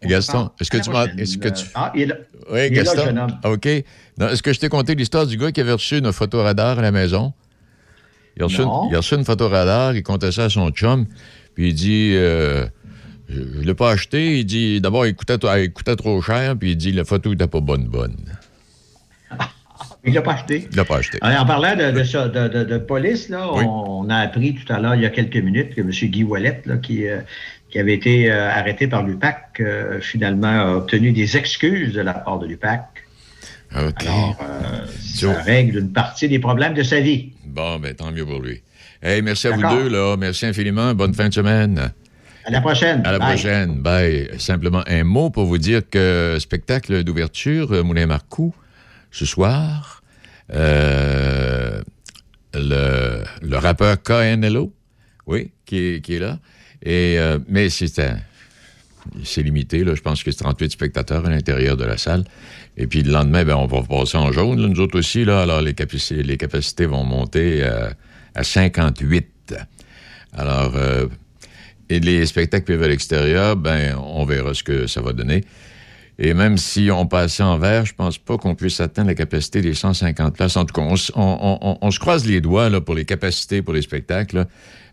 Gaston, est-ce que tu m'as. Est-ce que tu. Ah, il est là. Oui, Gaston. OK. Est-ce que je t'ai conté l'histoire du gars qui avait reçu une photoradar à la maison? Il a reçu, une, il a reçu une photoradar, il comptait ça à son chum, puis il dit euh, Je ne l'ai pas acheté. Il dit D'abord, il coûtait, il coûtait trop cher, puis il dit La photo n'était pas bonne, bonne. Il l'a pas acheté. Il l'a pas acheté. En parlant de, de, de, police, là, on, a appris tout à l'heure, il y a quelques minutes, que M. Guy Wallet, là, qui, euh, qui avait été euh, arrêté par l'UPAC, euh, finalement a obtenu des excuses de la part de l'UPAC. OK. Alors, euh, ça règle une partie des problèmes de sa vie. Bon, ben tant mieux pour lui. Hey, merci à vous deux, là. Merci infiniment. Bonne fin de semaine. À la prochaine. À la prochaine. Bye. Simplement un mot pour vous dire que spectacle d'ouverture, Moulin Marcoux, ce soir, le, le rappeur KNLO, oui, qui qui est là. Euh, mais c'est limité. Là. Je pense que c'est 38 spectateurs à l'intérieur de la salle. Et puis le lendemain, ben, on va passer en jaune, nous autres aussi. Là, alors les capacités, vont monter à 58. Alors, euh, et les spectacles privés à l'extérieur, ben, on verra ce que ça va donner. Et même si on passait en vert, je pense pas qu'on puisse atteindre la capacité des 150 places. En tout cas, on, se croise les doigts pour les capacités pour les spectacles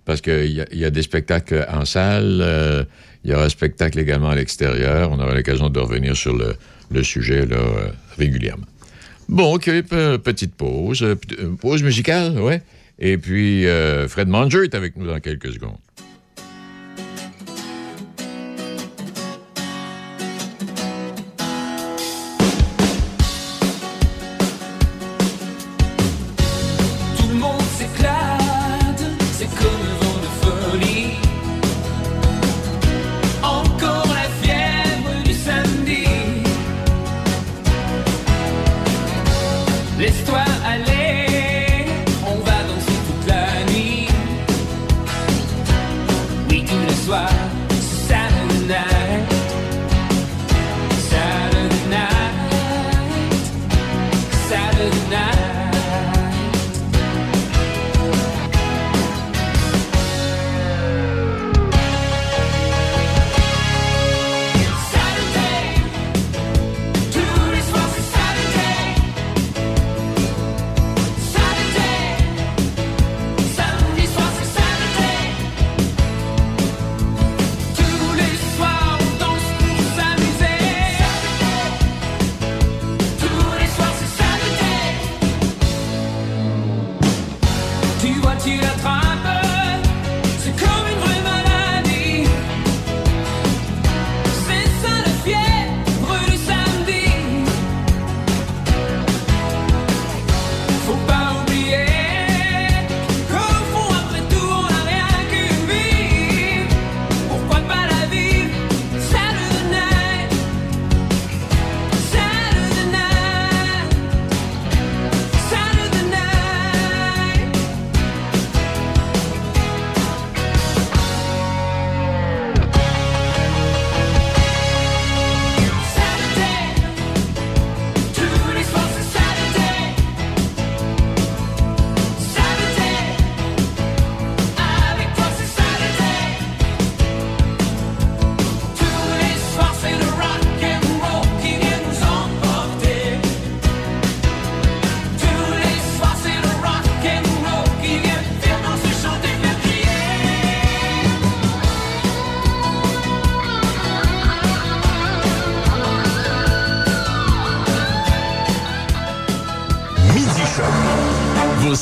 parce qu'il y, a des spectacles en salle, euh, il y aura un spectacle également à l'extérieur. On aura l'occasion de revenir sur le, sujet euh, régulièrement. Bon, OK, petite pause. Euh, pause musicale, ouais. Et puis, Fred Manger est avec nous dans quelques secondes.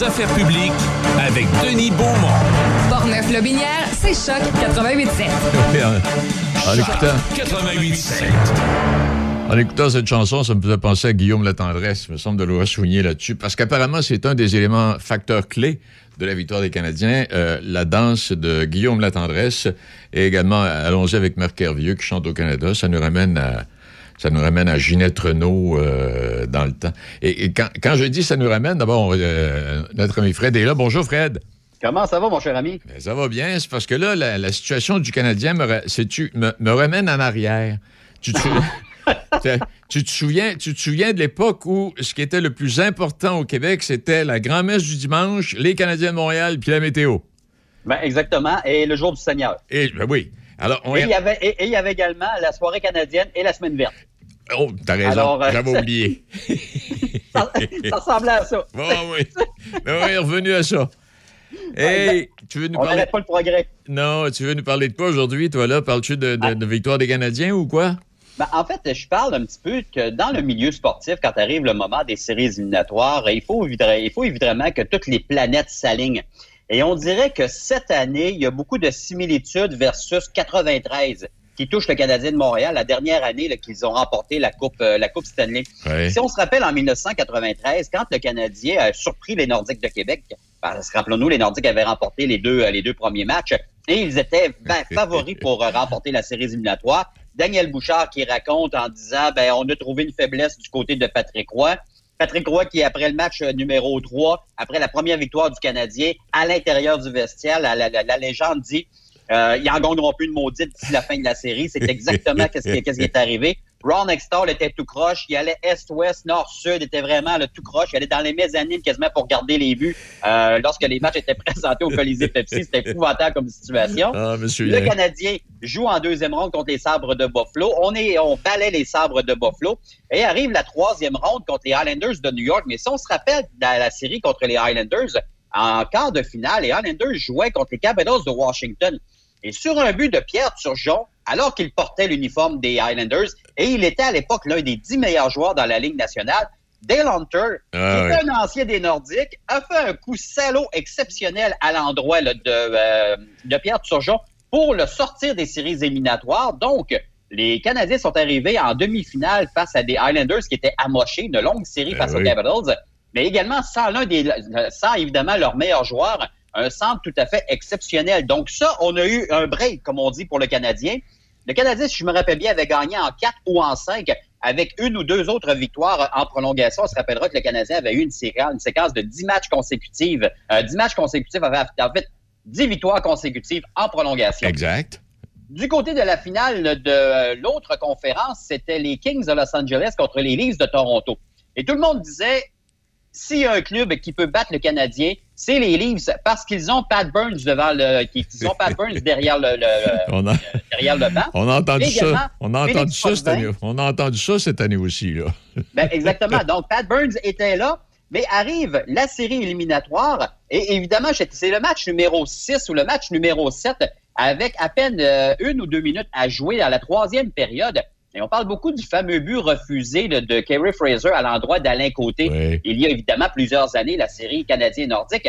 Affaires publiques avec Denis Beaumont. Portneuf-Lobinière, c'est Choc 88.7. En écoutant, 88.7. en écoutant cette chanson, ça me faisait penser à Guillaume Latendresse. Il me semble de le souligner là-dessus. Parce qu'apparemment, c'est un des éléments facteurs clés de la victoire des Canadiens, euh, la danse de Guillaume Latendresse et également Allons-y avec Marc Hervieux qui chante au Canada. Ça nous ramène à, ça nous ramène à Ginette Renault euh, dans le temps. Et, et quand, quand je dis ça nous ramène, d'abord, euh, notre ami Fred est là. Bonjour Fred. Comment ça va, mon cher ami? Ben, ça va bien. C'est parce que là, la, la situation du Canadien me, ramène en arrière. Tu te, tu- tu te souviens, tu te souviens de l'époque où ce qui était le plus important au Québec, c'était la grand-messe du dimanche, les Canadiens de Montréal, puis la météo? Ben, exactement. Et le jour du Seigneur. Et ben oui. Alors, on Et il y avait, et, et il y avait également la soirée canadienne et la semaine verte. Oh, t'as raison. Alors, euh, J'avais oublié. Ça, ça ressemblait à ça. Bon, oui. Ben oui, revenu à ça. Hey, tu veux nous On parler. pas le progrès. Non, tu veux nous parler de quoi aujourd'hui, toi, là? Parles-tu de, de- de victoire des Canadiens ou quoi? Ben, en fait, je parle un petit peu que dans le milieu sportif, quand arrive le moment des séries éliminatoires, il faut, il faut évidemment que toutes les planètes s'alignent. Et on dirait que cette année, il y a beaucoup de similitudes versus 93 qui touche le Canadien de Montréal, la dernière année qu'ils ont remporté la Coupe, euh, la coupe Stanley. Si on se rappelle en 1993, quand le Canadien a surpris les Nordiques de Québec, parce que rappelons-nous, les Nordiques avaient remporté les deux, euh, les deux premiers matchs et ils étaient ben, favoris pour euh, remporter la série éliminatoire. Daniel Bouchard qui raconte en disant ben on a trouvé une faiblesse du côté de Patrick Roy. Patrick Roy qui, après le match euh, numéro 3, après la première victoire du Canadien, à l'intérieur du vestiaire, la, la- la- la légende dit euh, ils en gagneront plus de maudite d'ici la fin de la série. C'est exactement qu'est-ce qui, qui est arrivé. Ron Extall était tout croche. Il allait est-ouest, nord-sud, était vraiment le tout croche. Il allait dans les mezzanines quasiment pour garder les buts euh, lorsque les matchs étaient présentés au Colisée Pepsi. C'était épouvantable comme situation. Ah, monsieur Le Yann. Canadien joue en deuxième ronde contre les Sabres de Buffalo. On est, on balaie les Sabres de Buffalo. Et arrive la troisième ronde contre les Highlanders de New York. Mais si on se rappelle dans la série contre les Highlanders, en quart de finale, les Highlanders jouaient contre les Capitals de Washington. Et sur un but de Pierre Turgeon, alors qu'il portait l'uniforme des Highlanders, et il était à l'époque l'un des dix meilleurs joueurs dans la Ligue nationale, Dale Hunter, Ah qui est oui. un ancien des Nordiques, a fait un coup salaud exceptionnel à l'endroit de, euh, de Pierre Turgeon pour le sortir des séries éliminatoires. Donc, les Canadiens sont arrivés en demi-finale face à des Highlanders qui étaient amochés, une longue série Ben face aux. Capitals, mais également sans l'un des, sans évidemment leur meilleur joueur, un centre tout à fait exceptionnel. Donc ça, on a eu un break, comme on dit, pour le Canadien. Le Canadien, si je me rappelle bien, avait gagné en 4 ou en 5 avec une ou deux autres victoires en prolongation. On se rappellera que le Canadien avait eu une séquence, une séquence de 10 matchs consécutifs. Euh, 10 matchs consécutifs avait en fait 10 victoires consécutives en prolongation. Exact. Du côté de la finale de l'autre conférence, c'était les Kings de Los Angeles contre les Leafs de Toronto. Et tout le monde disait, s'il y a un club qui peut battre le Canadien, c'est les Leafs parce qu'ils ont Pat Burns devant le, qu'ils ont Pat Burns derrière le, le- On a, derrière le banc. on a entendu ça. On a entendu ça cette année. On a entendu ça cette année aussi, là. Ben, exactement. Donc, Pat Burns était là, mais arrive la série éliminatoire. Et évidemment, c'est le match numéro 6 ou le match numéro 7 avec à peine euh, une ou deux minutes à jouer dans la troisième période. Et on parle beaucoup du fameux but refusé de, de Kerry Fraser à l'endroit d'Alain Côté. Il y a évidemment plusieurs années, la série canadienne-nordique.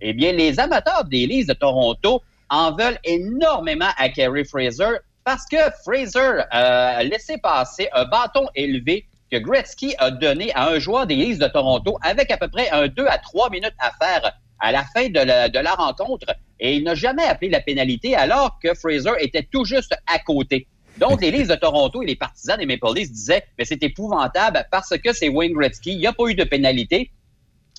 Eh bien, les amateurs des Leafs de Toronto en veulent énormément à Kerry Fraser parce que Fraser euh, a laissé passer un bâton élevé que Gretzky a donné à un joueur des Leafs de Toronto avec à peu près un 2 à 3 minutes à faire à la fin de la, de la rencontre et il n'a jamais appelé la pénalité alors que Fraser était tout juste à côté. Donc, les Leafs de Toronto et les partisans des Maple Leafs disaient mais c'est épouvantable parce que c'est Wayne Gretzky, il n'y a pas eu de pénalité.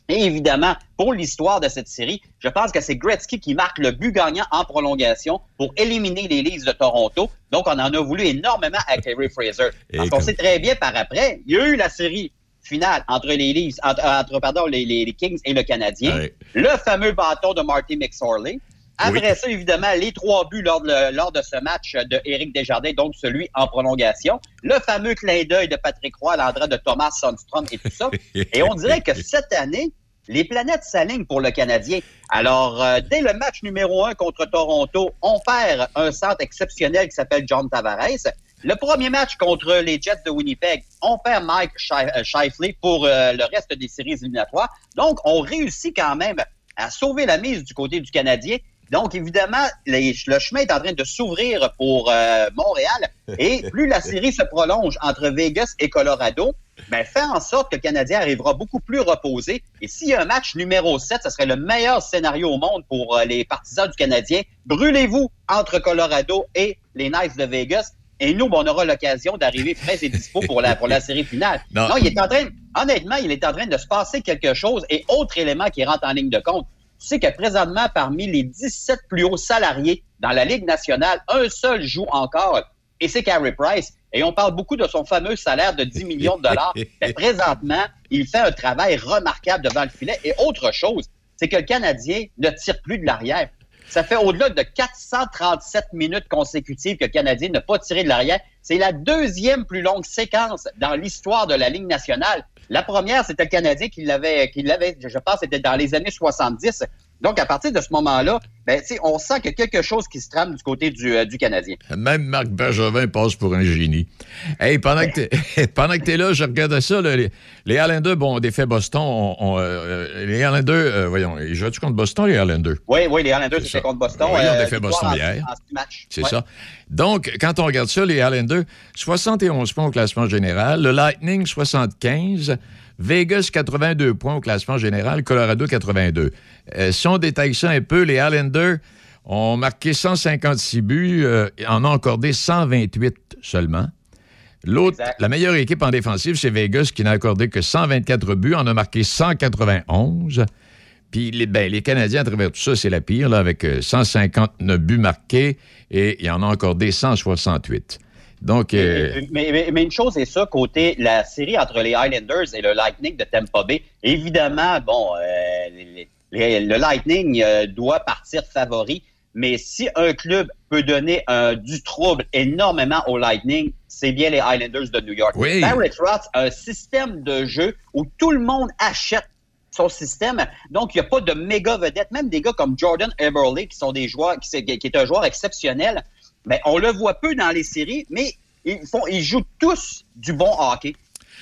Et évidemment, pour l'histoire de cette série, je pense que c'est Gretzky qui marque le but gagnant en prolongation pour éliminer les Leafs de Toronto. Donc, on en a voulu énormément à Kerry Fraser. Parce qu'on sait très bien par après, il y a eu la série finale entre les Leafs, entre, entre, pardon, les, les- les Kings et le Canadien. Ouais. Le fameux bâton de Marty McSorley. Après ça, évidemment, les trois buts lors de, lors de ce match de Éric Desjardins, donc celui en prolongation. Le fameux clin d'œil de Patrick Roy l'endroit de Thomas Sundstrom et tout ça. Et on dirait que cette année, les planètes s'alignent pour le Canadien. Alors, euh, dès le match numéro un contre Toronto, on perd un centre exceptionnel qui s'appelle John Tavares. Le premier match contre les Jets de Winnipeg, on perd Mike euh, Shifley pour euh, le reste des séries éliminatoires. Donc, on réussit quand même à sauver la mise du côté du Canadien. Donc, évidemment, les- le chemin est en train de s'ouvrir pour euh, Montréal. Et plus la série se prolonge entre Vegas et Colorado, ben, fait en sorte que le Canadien arrivera beaucoup plus reposé. Et s'il y a un match numéro 7, ce serait le meilleur scénario au monde pour euh, les partisans du Canadien. Brûlez-vous entre Colorado et les Knights de Vegas. Et nous, ben, on aura l'occasion d'arriver prêts et dispo pour la, pour la série finale. Non. Non. il est en train, honnêtement, il est en train de se passer quelque chose. Et autre élément qui rentre en ligne de compte, tu sais que présentement, parmi les 17 plus hauts salariés dans la Ligue nationale, un seul joue encore, et c'est Carey Price. Et on parle beaucoup de son fameux salaire de 10 millions de dollars. Mais présentement, il fait un travail remarquable devant le filet. Et autre chose, c'est que le Canadien ne tire plus de l'arrière. Ça fait au-delà de 437 minutes consécutives que le Canadien n'a pas tiré de l'arrière. C'est la deuxième plus longue séquence dans l'histoire de la Ligue nationale. La première, c'était le Canadien qui l'avait, qui l'avait, je pense, c'était dans les années 70. Donc, à partir de ce moment-là, ben, tu sais, on sent qu'il y a quelque chose qui se trame du côté du, euh, du Canadien. Même Marc Bergevin passe pour un génie. Hey, pendant que que t'es là, je regardais ça. là, les, les Islanders, bon, ont défait Boston. on- on, euh, les Islanders, euh, voyons, ils jouent-tu contre Boston, les Islanders? Oui, oui, les Islanders, c'était contre Boston. Oui, ils ont euh, défait Boston en- hier. C'est Ouais. ça. Donc, quand on regarde ça, les Islanders, 71 points au classement général. Le Lightning, 75. Vegas, 82 points au classement général. Colorado, 82. Euh, si on détaille ça un peu, les Islanders ont marqué 156 buts, euh, en ont accordé 128 seulement. L'autre, la meilleure équipe en défensive, c'est Vegas, qui n'a accordé que 124 buts, en a marqué 191. Puis les, ben, les Canadiens, à travers tout ça, c'est la pire, là, avec euh, 159 buts marqués et il en a accordé 168. Donc, euh, Mais, mais- mais une chose est ça, côté la série entre les Highlanders et le Lightning de Tampa Bay, évidemment, bon, euh, les- les- le Lightning euh, doit partir favori, mais si un club peut donner du trouble énormément au Lightning, c'est bien les Highlanders de New York. Oui. Barry Trotz a un système de jeu où tout le monde achète son système. Donc, il n'y a pas de méga vedette. Même des gars comme Jordan Eberle, qui sont des joueurs, qui, qui est un joueur exceptionnel, mais on le voit peu dans les séries, mais ils, font, ils jouent tous du bon hockey.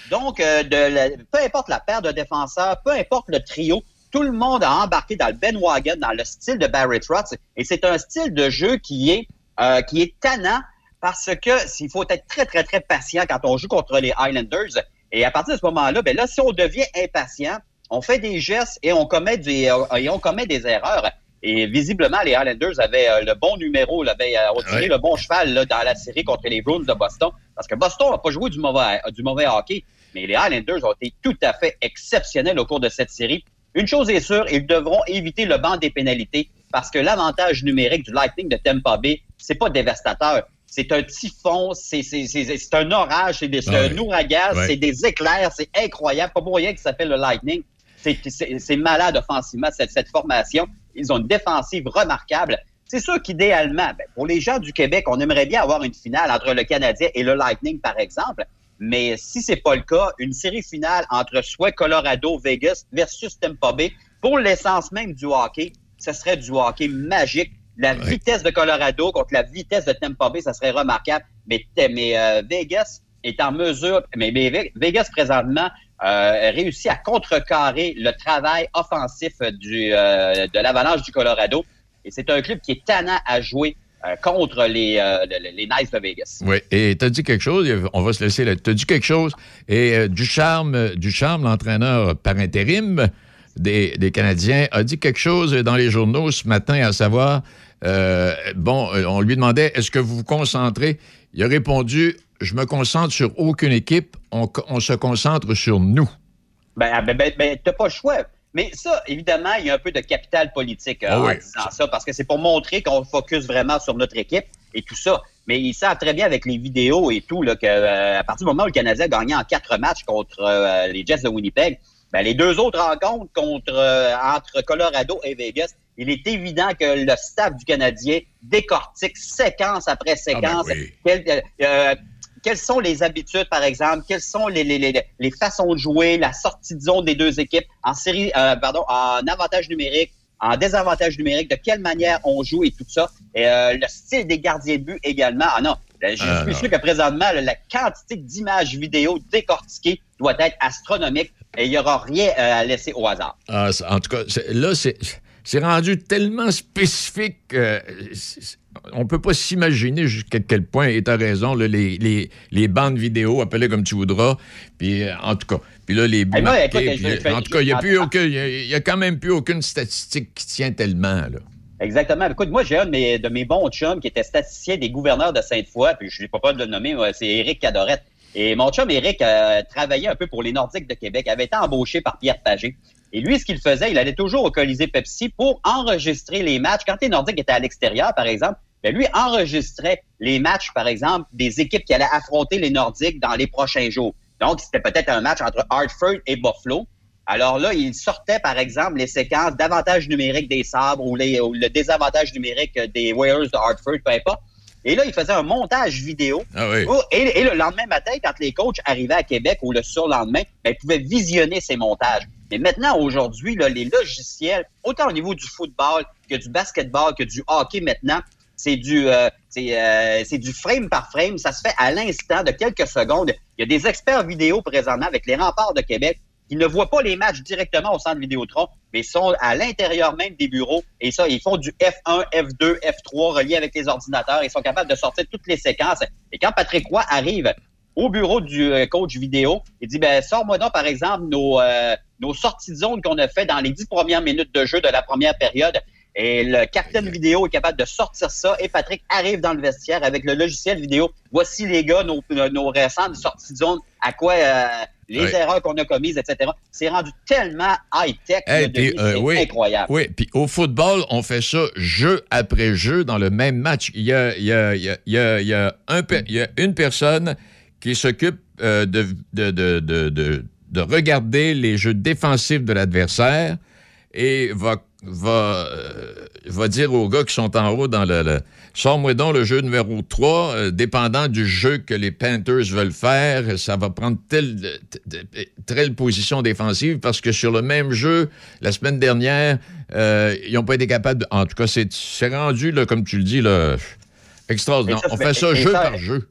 Donc, euh, de la- peu importe la paire de défenseurs, peu importe le trio, tout le monde a embarqué dans le Ben Wagon, dans le style de Barry Trotz. Et c'est un style de jeu qui est, euh, qui est tannant parce que s'il faut être très, très, très patient quand on joue contre les Highlanders. Et à partir de ce moment-là, ben là, si on devient impatient, on fait des gestes et on commet des, et on commet des erreurs. Et visiblement, les Highlanders avaient euh, le bon numéro, là, avaient euh, Ouais. le bon cheval là, dans la série contre les Bruins de Boston. Parce que Boston n'a pas joué du mauvais, du mauvais hockey, mais les Highlanders ont été tout à fait exceptionnels au cours de cette série. Une chose est sûre, ils devront éviter le banc des pénalités parce que l'avantage numérique du Lightning de Tampa Bay, c'est pas dévastateur. C'est un typhon, c'est c'est- c'est- c'est un orage, c'est des- c'est Ouais. un ouragan, Ouais. c'est des éclairs, c'est incroyable. Pas pour rien qu'il s'appelle le Lightning. C'est malade offensivement, cette, cette formation. Ils ont une défensive remarquable. C'est sûr qu'idéalement, ben, pour les gens du Québec, on aimerait bien avoir une finale entre le Canadien et le Lightning, par exemple. Mais si c'est pas le cas, une série finale entre soit Colorado, Vegas versus Tampa Bay, pour l'essence même du hockey, ce serait du hockey magique. La vitesse de Colorado contre la vitesse de Tampa Bay, ça serait remarquable. Mais, mais euh, Vegas est en mesure, mais, mais Vegas présentement euh, réussit à contrecarrer le travail offensif euh, de l'Avalanche du Colorado. Et c'est un club qui est tannant à jouer euh, contre les, euh, les, Knights de Vegas. oui. Et t'as dit quelque chose, on va se laisser là. T'as dit quelque chose, et euh, l'entraîneur par intérim des, des Canadiens, a dit quelque chose dans les journaux ce matin, à savoir, euh, bon, on lui demandait, est-ce que vous vous concentrez? Il a répondu, je me concentre sur aucune équipe, on, se concentre sur nous. Ben, ben, ben, ben, t'as pas le choix. Mais ça, évidemment, il y a un peu de capital politique Ah en disant ça, parce que c'est pour montrer qu'on focus vraiment sur notre équipe et tout ça. Mais ils savent très bien avec les vidéos et tout, là, que, euh, à partir du moment où le Canadien a gagné en quatre matchs contre euh, les Jets de Winnipeg, ben, les deux autres rencontres contre, euh, entre Colorado et Vegas, il est évident que le staff du Canadien décortique séquence après séquence. quel- euh, euh, quelles sont les habitudes, par exemple? Quelles sont les, les, les, les façons de jouer, la sortie de zone des deux équipes en série, euh, pardon, en avantage numérique, en désavantage numérique, de quelle manière on joue et tout ça? Et euh, le style des gardiens de but également. Ah non, Euh, Je Ah, suis sûr que présentement, là, la quantité d'images vidéo décortiquées doit être astronomique et il n'y aura rien euh, à laisser au hasard. Ah, en tout cas, là, c'est c'est rendu tellement spécifique que c'est- on peut pas s'imaginer jusqu'à quel point, et tu raison, là, les, les, les bandes vidéo, appelez comme tu voudras, puis euh, en tout cas, puis là, les moi, marqués, écoute, puis, je- je- en tout cas, il n'y a, je- plus aucun- il y a- il y a quand même plus aucune statistique qui tient tellement, là. Exactement. Écoute, moi, j'ai un de mes, de mes bons chums qui était statisticien des gouverneurs de Sainte-Foy, puis je n'ai pas peur de le nommer, c'est Éric Cadorette. Et mon chum Éric euh, travaillait un peu pour les Nordiques de Québec, avait été embauché par Pierre Pagé. Et lui, ce qu'il faisait, il allait toujours au Colisée Pepsi pour enregistrer les matchs. Quand les Nordiques étaient à l'extérieur, par exemple, ben lui enregistrait les matchs, par exemple, des équipes qui allaient affronter les Nordiques dans les prochains jours. Donc, c'était peut-être un match entre Hartford et Buffalo. Alors là, il sortait, par exemple, les séquences d'avantage numérique des sabres ou, les- ou le désavantage numérique des Whalers de Hartford, peu importe. Et là, il faisait un montage vidéo. Ah oui. Et, et le lendemain matin, quand les coachs arrivaient à Québec ou le surlendemain, ben, ils pouvaient visionner ces montages. Mais maintenant, aujourd'hui, les logiciels, autant au niveau du football que du basketball, que du hockey maintenant, c'est du, euh, c'est, euh, du frame par frame. Ça se fait à l'instant de quelques secondes. Il y a des experts vidéo présentement avec les remparts de Québec qui ne voient pas les matchs directement au centre Vidéotron, mais sont à l'intérieur même des bureaux. Et ça, ils font du F1, F2, F3 relié avec les ordinateurs. Ils sont capables de sortir toutes les séquences. Et quand Patrick Roy arrive au bureau du euh, coach vidéo, il dit, ben, sors-moi donc, par exemple, nos, euh, nos sorties de zone qu'on a fait dans les dix premières minutes de jeu de la première période. Et le capitaine vidéo est capable de sortir ça et Patrick arrive dans le vestiaire avec le logiciel vidéo. Voici les gars, nos, nos récentes sorties de zone, à quoi euh, les erreurs qu'on a commises, etc. C'est rendu tellement high-tech, Hey, euh, oui, incroyable. Oui, puis au football, on fait ça jeu après jeu dans le même match. Il y a, il y a- il y a- il y a- il y a un pe- il y a une personne qui s'occupe euh, de, de, de, de, de- de regarder les jeux défensifs de l'adversaire et va, va, euh, va dire aux gars qui sont en haut dans le... le- Sors-moi donc le jeu numéro 3, euh, dépendant du jeu que les Panthers veulent faire, ça va prendre telle, position défensive parce que sur le même jeu, la semaine dernière, euh, ils n'ont pas été capables de... En tout cas, c'est rendu, là, comme tu le dis, là, extraordinaire. On fait ça jeu par jeu.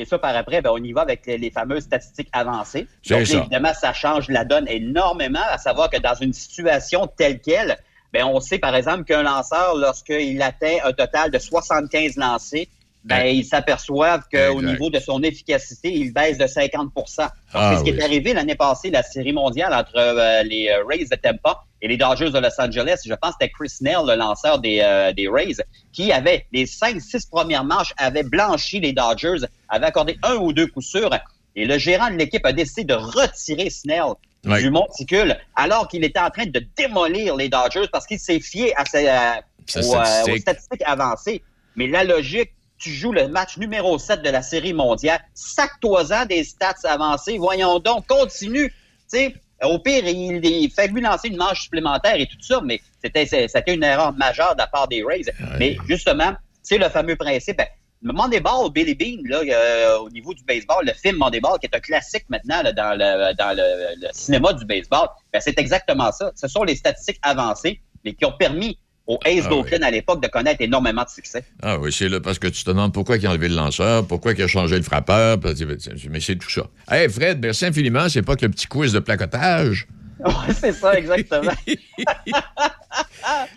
Et ça, par après, ben, on y va avec les, les fameuses statistiques avancées. Donc, ça. évidemment, ça change la donne énormément, à savoir que dans une situation telle qu'elle, ben, on sait, par exemple, qu'un lanceur, lorsqu'il atteint un total de 75 lancés, ben, ils s'aperçoivent qu'au niveau de son efficacité, il baisse de 50 Donc, Ah, C'est ce qui oui. est arrivé l'année passée, la série mondiale entre euh, les euh, Rays de Tampa et les Dodgers de Los Angeles. Je pense que c'était Chris Snell, le lanceur des, euh, des Rays, qui avait les cinq, six premières manches, avait blanchi les Dodgers, avait accordé un ou deux coups sûrs. Et le gérant de l'équipe a décidé de retirer Snell du monticule alors qu'il était en train de démolir les Dodgers parce qu'il s'est fié à ses, euh, aux, euh, aux statistiques avancées. Mais la logique, tu joues le match numéro 7 de la série mondiale, sac-toi-en des stats avancées, voyons donc, continue. Tu sais, au pire, il, il fait lui lancer une manche supplémentaire et tout ça, mais c'était c'était une erreur majeure de la part des Rays. Mais justement, c'est le fameux principe. Ben, Moneyball, Billy Bean, là, euh, au niveau du baseball, le film Moneyball, qui est un classique maintenant là, dans, le, dans le, le cinéma du baseball, ben, c'est exactement ça. Ce sont les statistiques avancées, mais qui ont permis aux Ace Ah d'Oakland à l'époque de connaître énormément de succès. Ah oui, c'est là parce que tu te demandes pourquoi il a enlevé le lanceur, pourquoi il a changé le frappeur, que- mais c'est tout ça. Hey Fred, merci infiniment, c'est pas que le petit quiz de placotage? Ouais, c'est ça, exactement.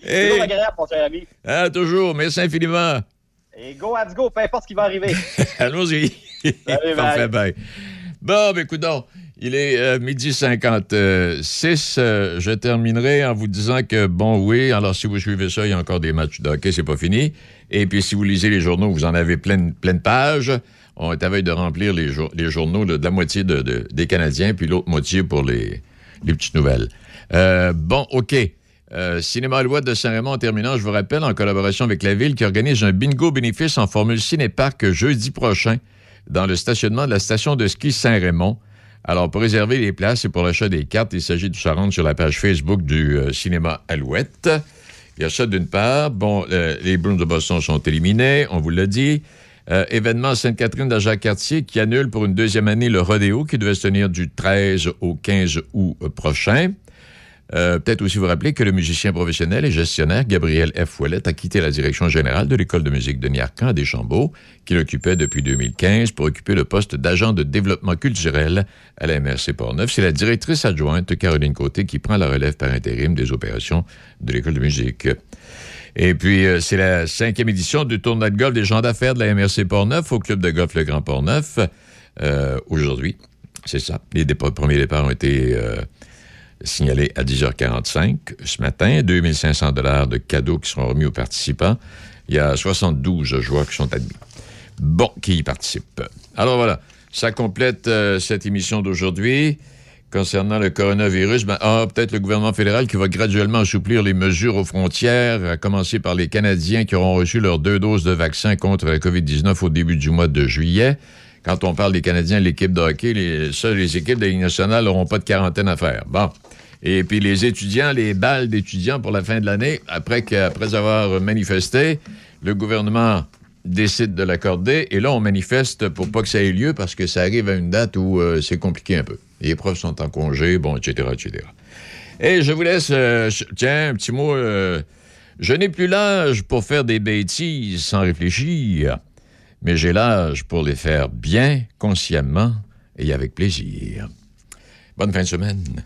Hey. Toujours agréable, mon cher ami. Ah, toujours, merci infiniment. Et go, let's go, peu importe ce qui va arriver. Allons-y. Parfait, bye. Bon, ben écoute donc, il est euh, midi 56. Euh, je terminerai en vous disant que, bon, oui, alors si vous suivez ça, il y a encore des matchs de hockey, c'est pas fini. Et puis si vous lisez les journaux, vous en avez plein, de pages. On est à veille de remplir les, jour- les journaux de la moitié de- de- des Canadiens, puis l'autre moitié pour les, les petites nouvelles. Euh, bon, OK. Euh, Cinéma Alouette de Saint-Raymond, en terminant, je vous rappelle, en collaboration avec la Ville, qui organise un bingo bénéfice en formule Cinéparc jeudi prochain dans le stationnement de la station de ski Saint-Raymond. Alors, pour réserver les places et pour l'achat des cartes, il s'agit de se rendre sur la page Facebook du euh, Cinéma Alouette. Il y a ça d'une part. Bon, euh, les Bruins de Boston sont éliminés, on vous l'a dit. Euh, événement Sainte-Catherine d'Ajacques-Cartier qui annule pour une deuxième année le rodéo qui devait se tenir du 13 au 15 août euh, prochain. Euh, Peut-être aussi vous rappeler que le musicien professionnel et gestionnaire Gabriel F. Fouellette a quitté la direction générale de l'École de musique de Niarcan à Deschambault, qu'il occupait depuis 2015 pour occuper le poste d'agent de développement culturel à la MRC Portneuf. C'est la directrice adjointe Caroline Côté qui prend la relève par intérim des opérations de l'École de musique. Et puis, euh, c'est la cinquième édition du tournoi de golf des gens d'affaires de la MRC Portneuf au club de golf Le Grand Portneuf euh, aujourd'hui. C'est ça. Les dépa- premiers départs ont été signalés à 10h45 ce matin. 2500 dollars de cadeaux qui seront remis aux participants. Il y a 72 joueurs qui sont admis. Bon, qui y participent. Alors voilà, ça complète euh, cette émission d'aujourd'hui. Concernant le coronavirus, ben, ah, peut-être le gouvernement fédéral qui va graduellement assouplir les mesures aux frontières, à commencer par les Canadiens qui auront reçu leurs deux doses de vaccin contre la COVID-19 au début du mois de juillet. Quand on parle des Canadiens, l'équipe de hockey, les, seules les équipes de Ligue nationale n'auront pas de quarantaine à faire. Bon. Et puis les étudiants, les balles d'étudiants pour la fin de l'année, après, après avoir manifesté, le gouvernement décide de l'accorder. Et là, on manifeste pour pas que ça ait lieu parce que ça arrive à une date où euh, c'est compliqué un peu. Les profs sont en congé, bon, etc., etc. Et je vous laisse, euh, tiens, un petit mot. euh, je n'ai plus l'âge pour faire des bêtises sans réfléchir, mais j'ai l'âge pour les faire bien, consciemment et avec plaisir. Bonne fin de semaine.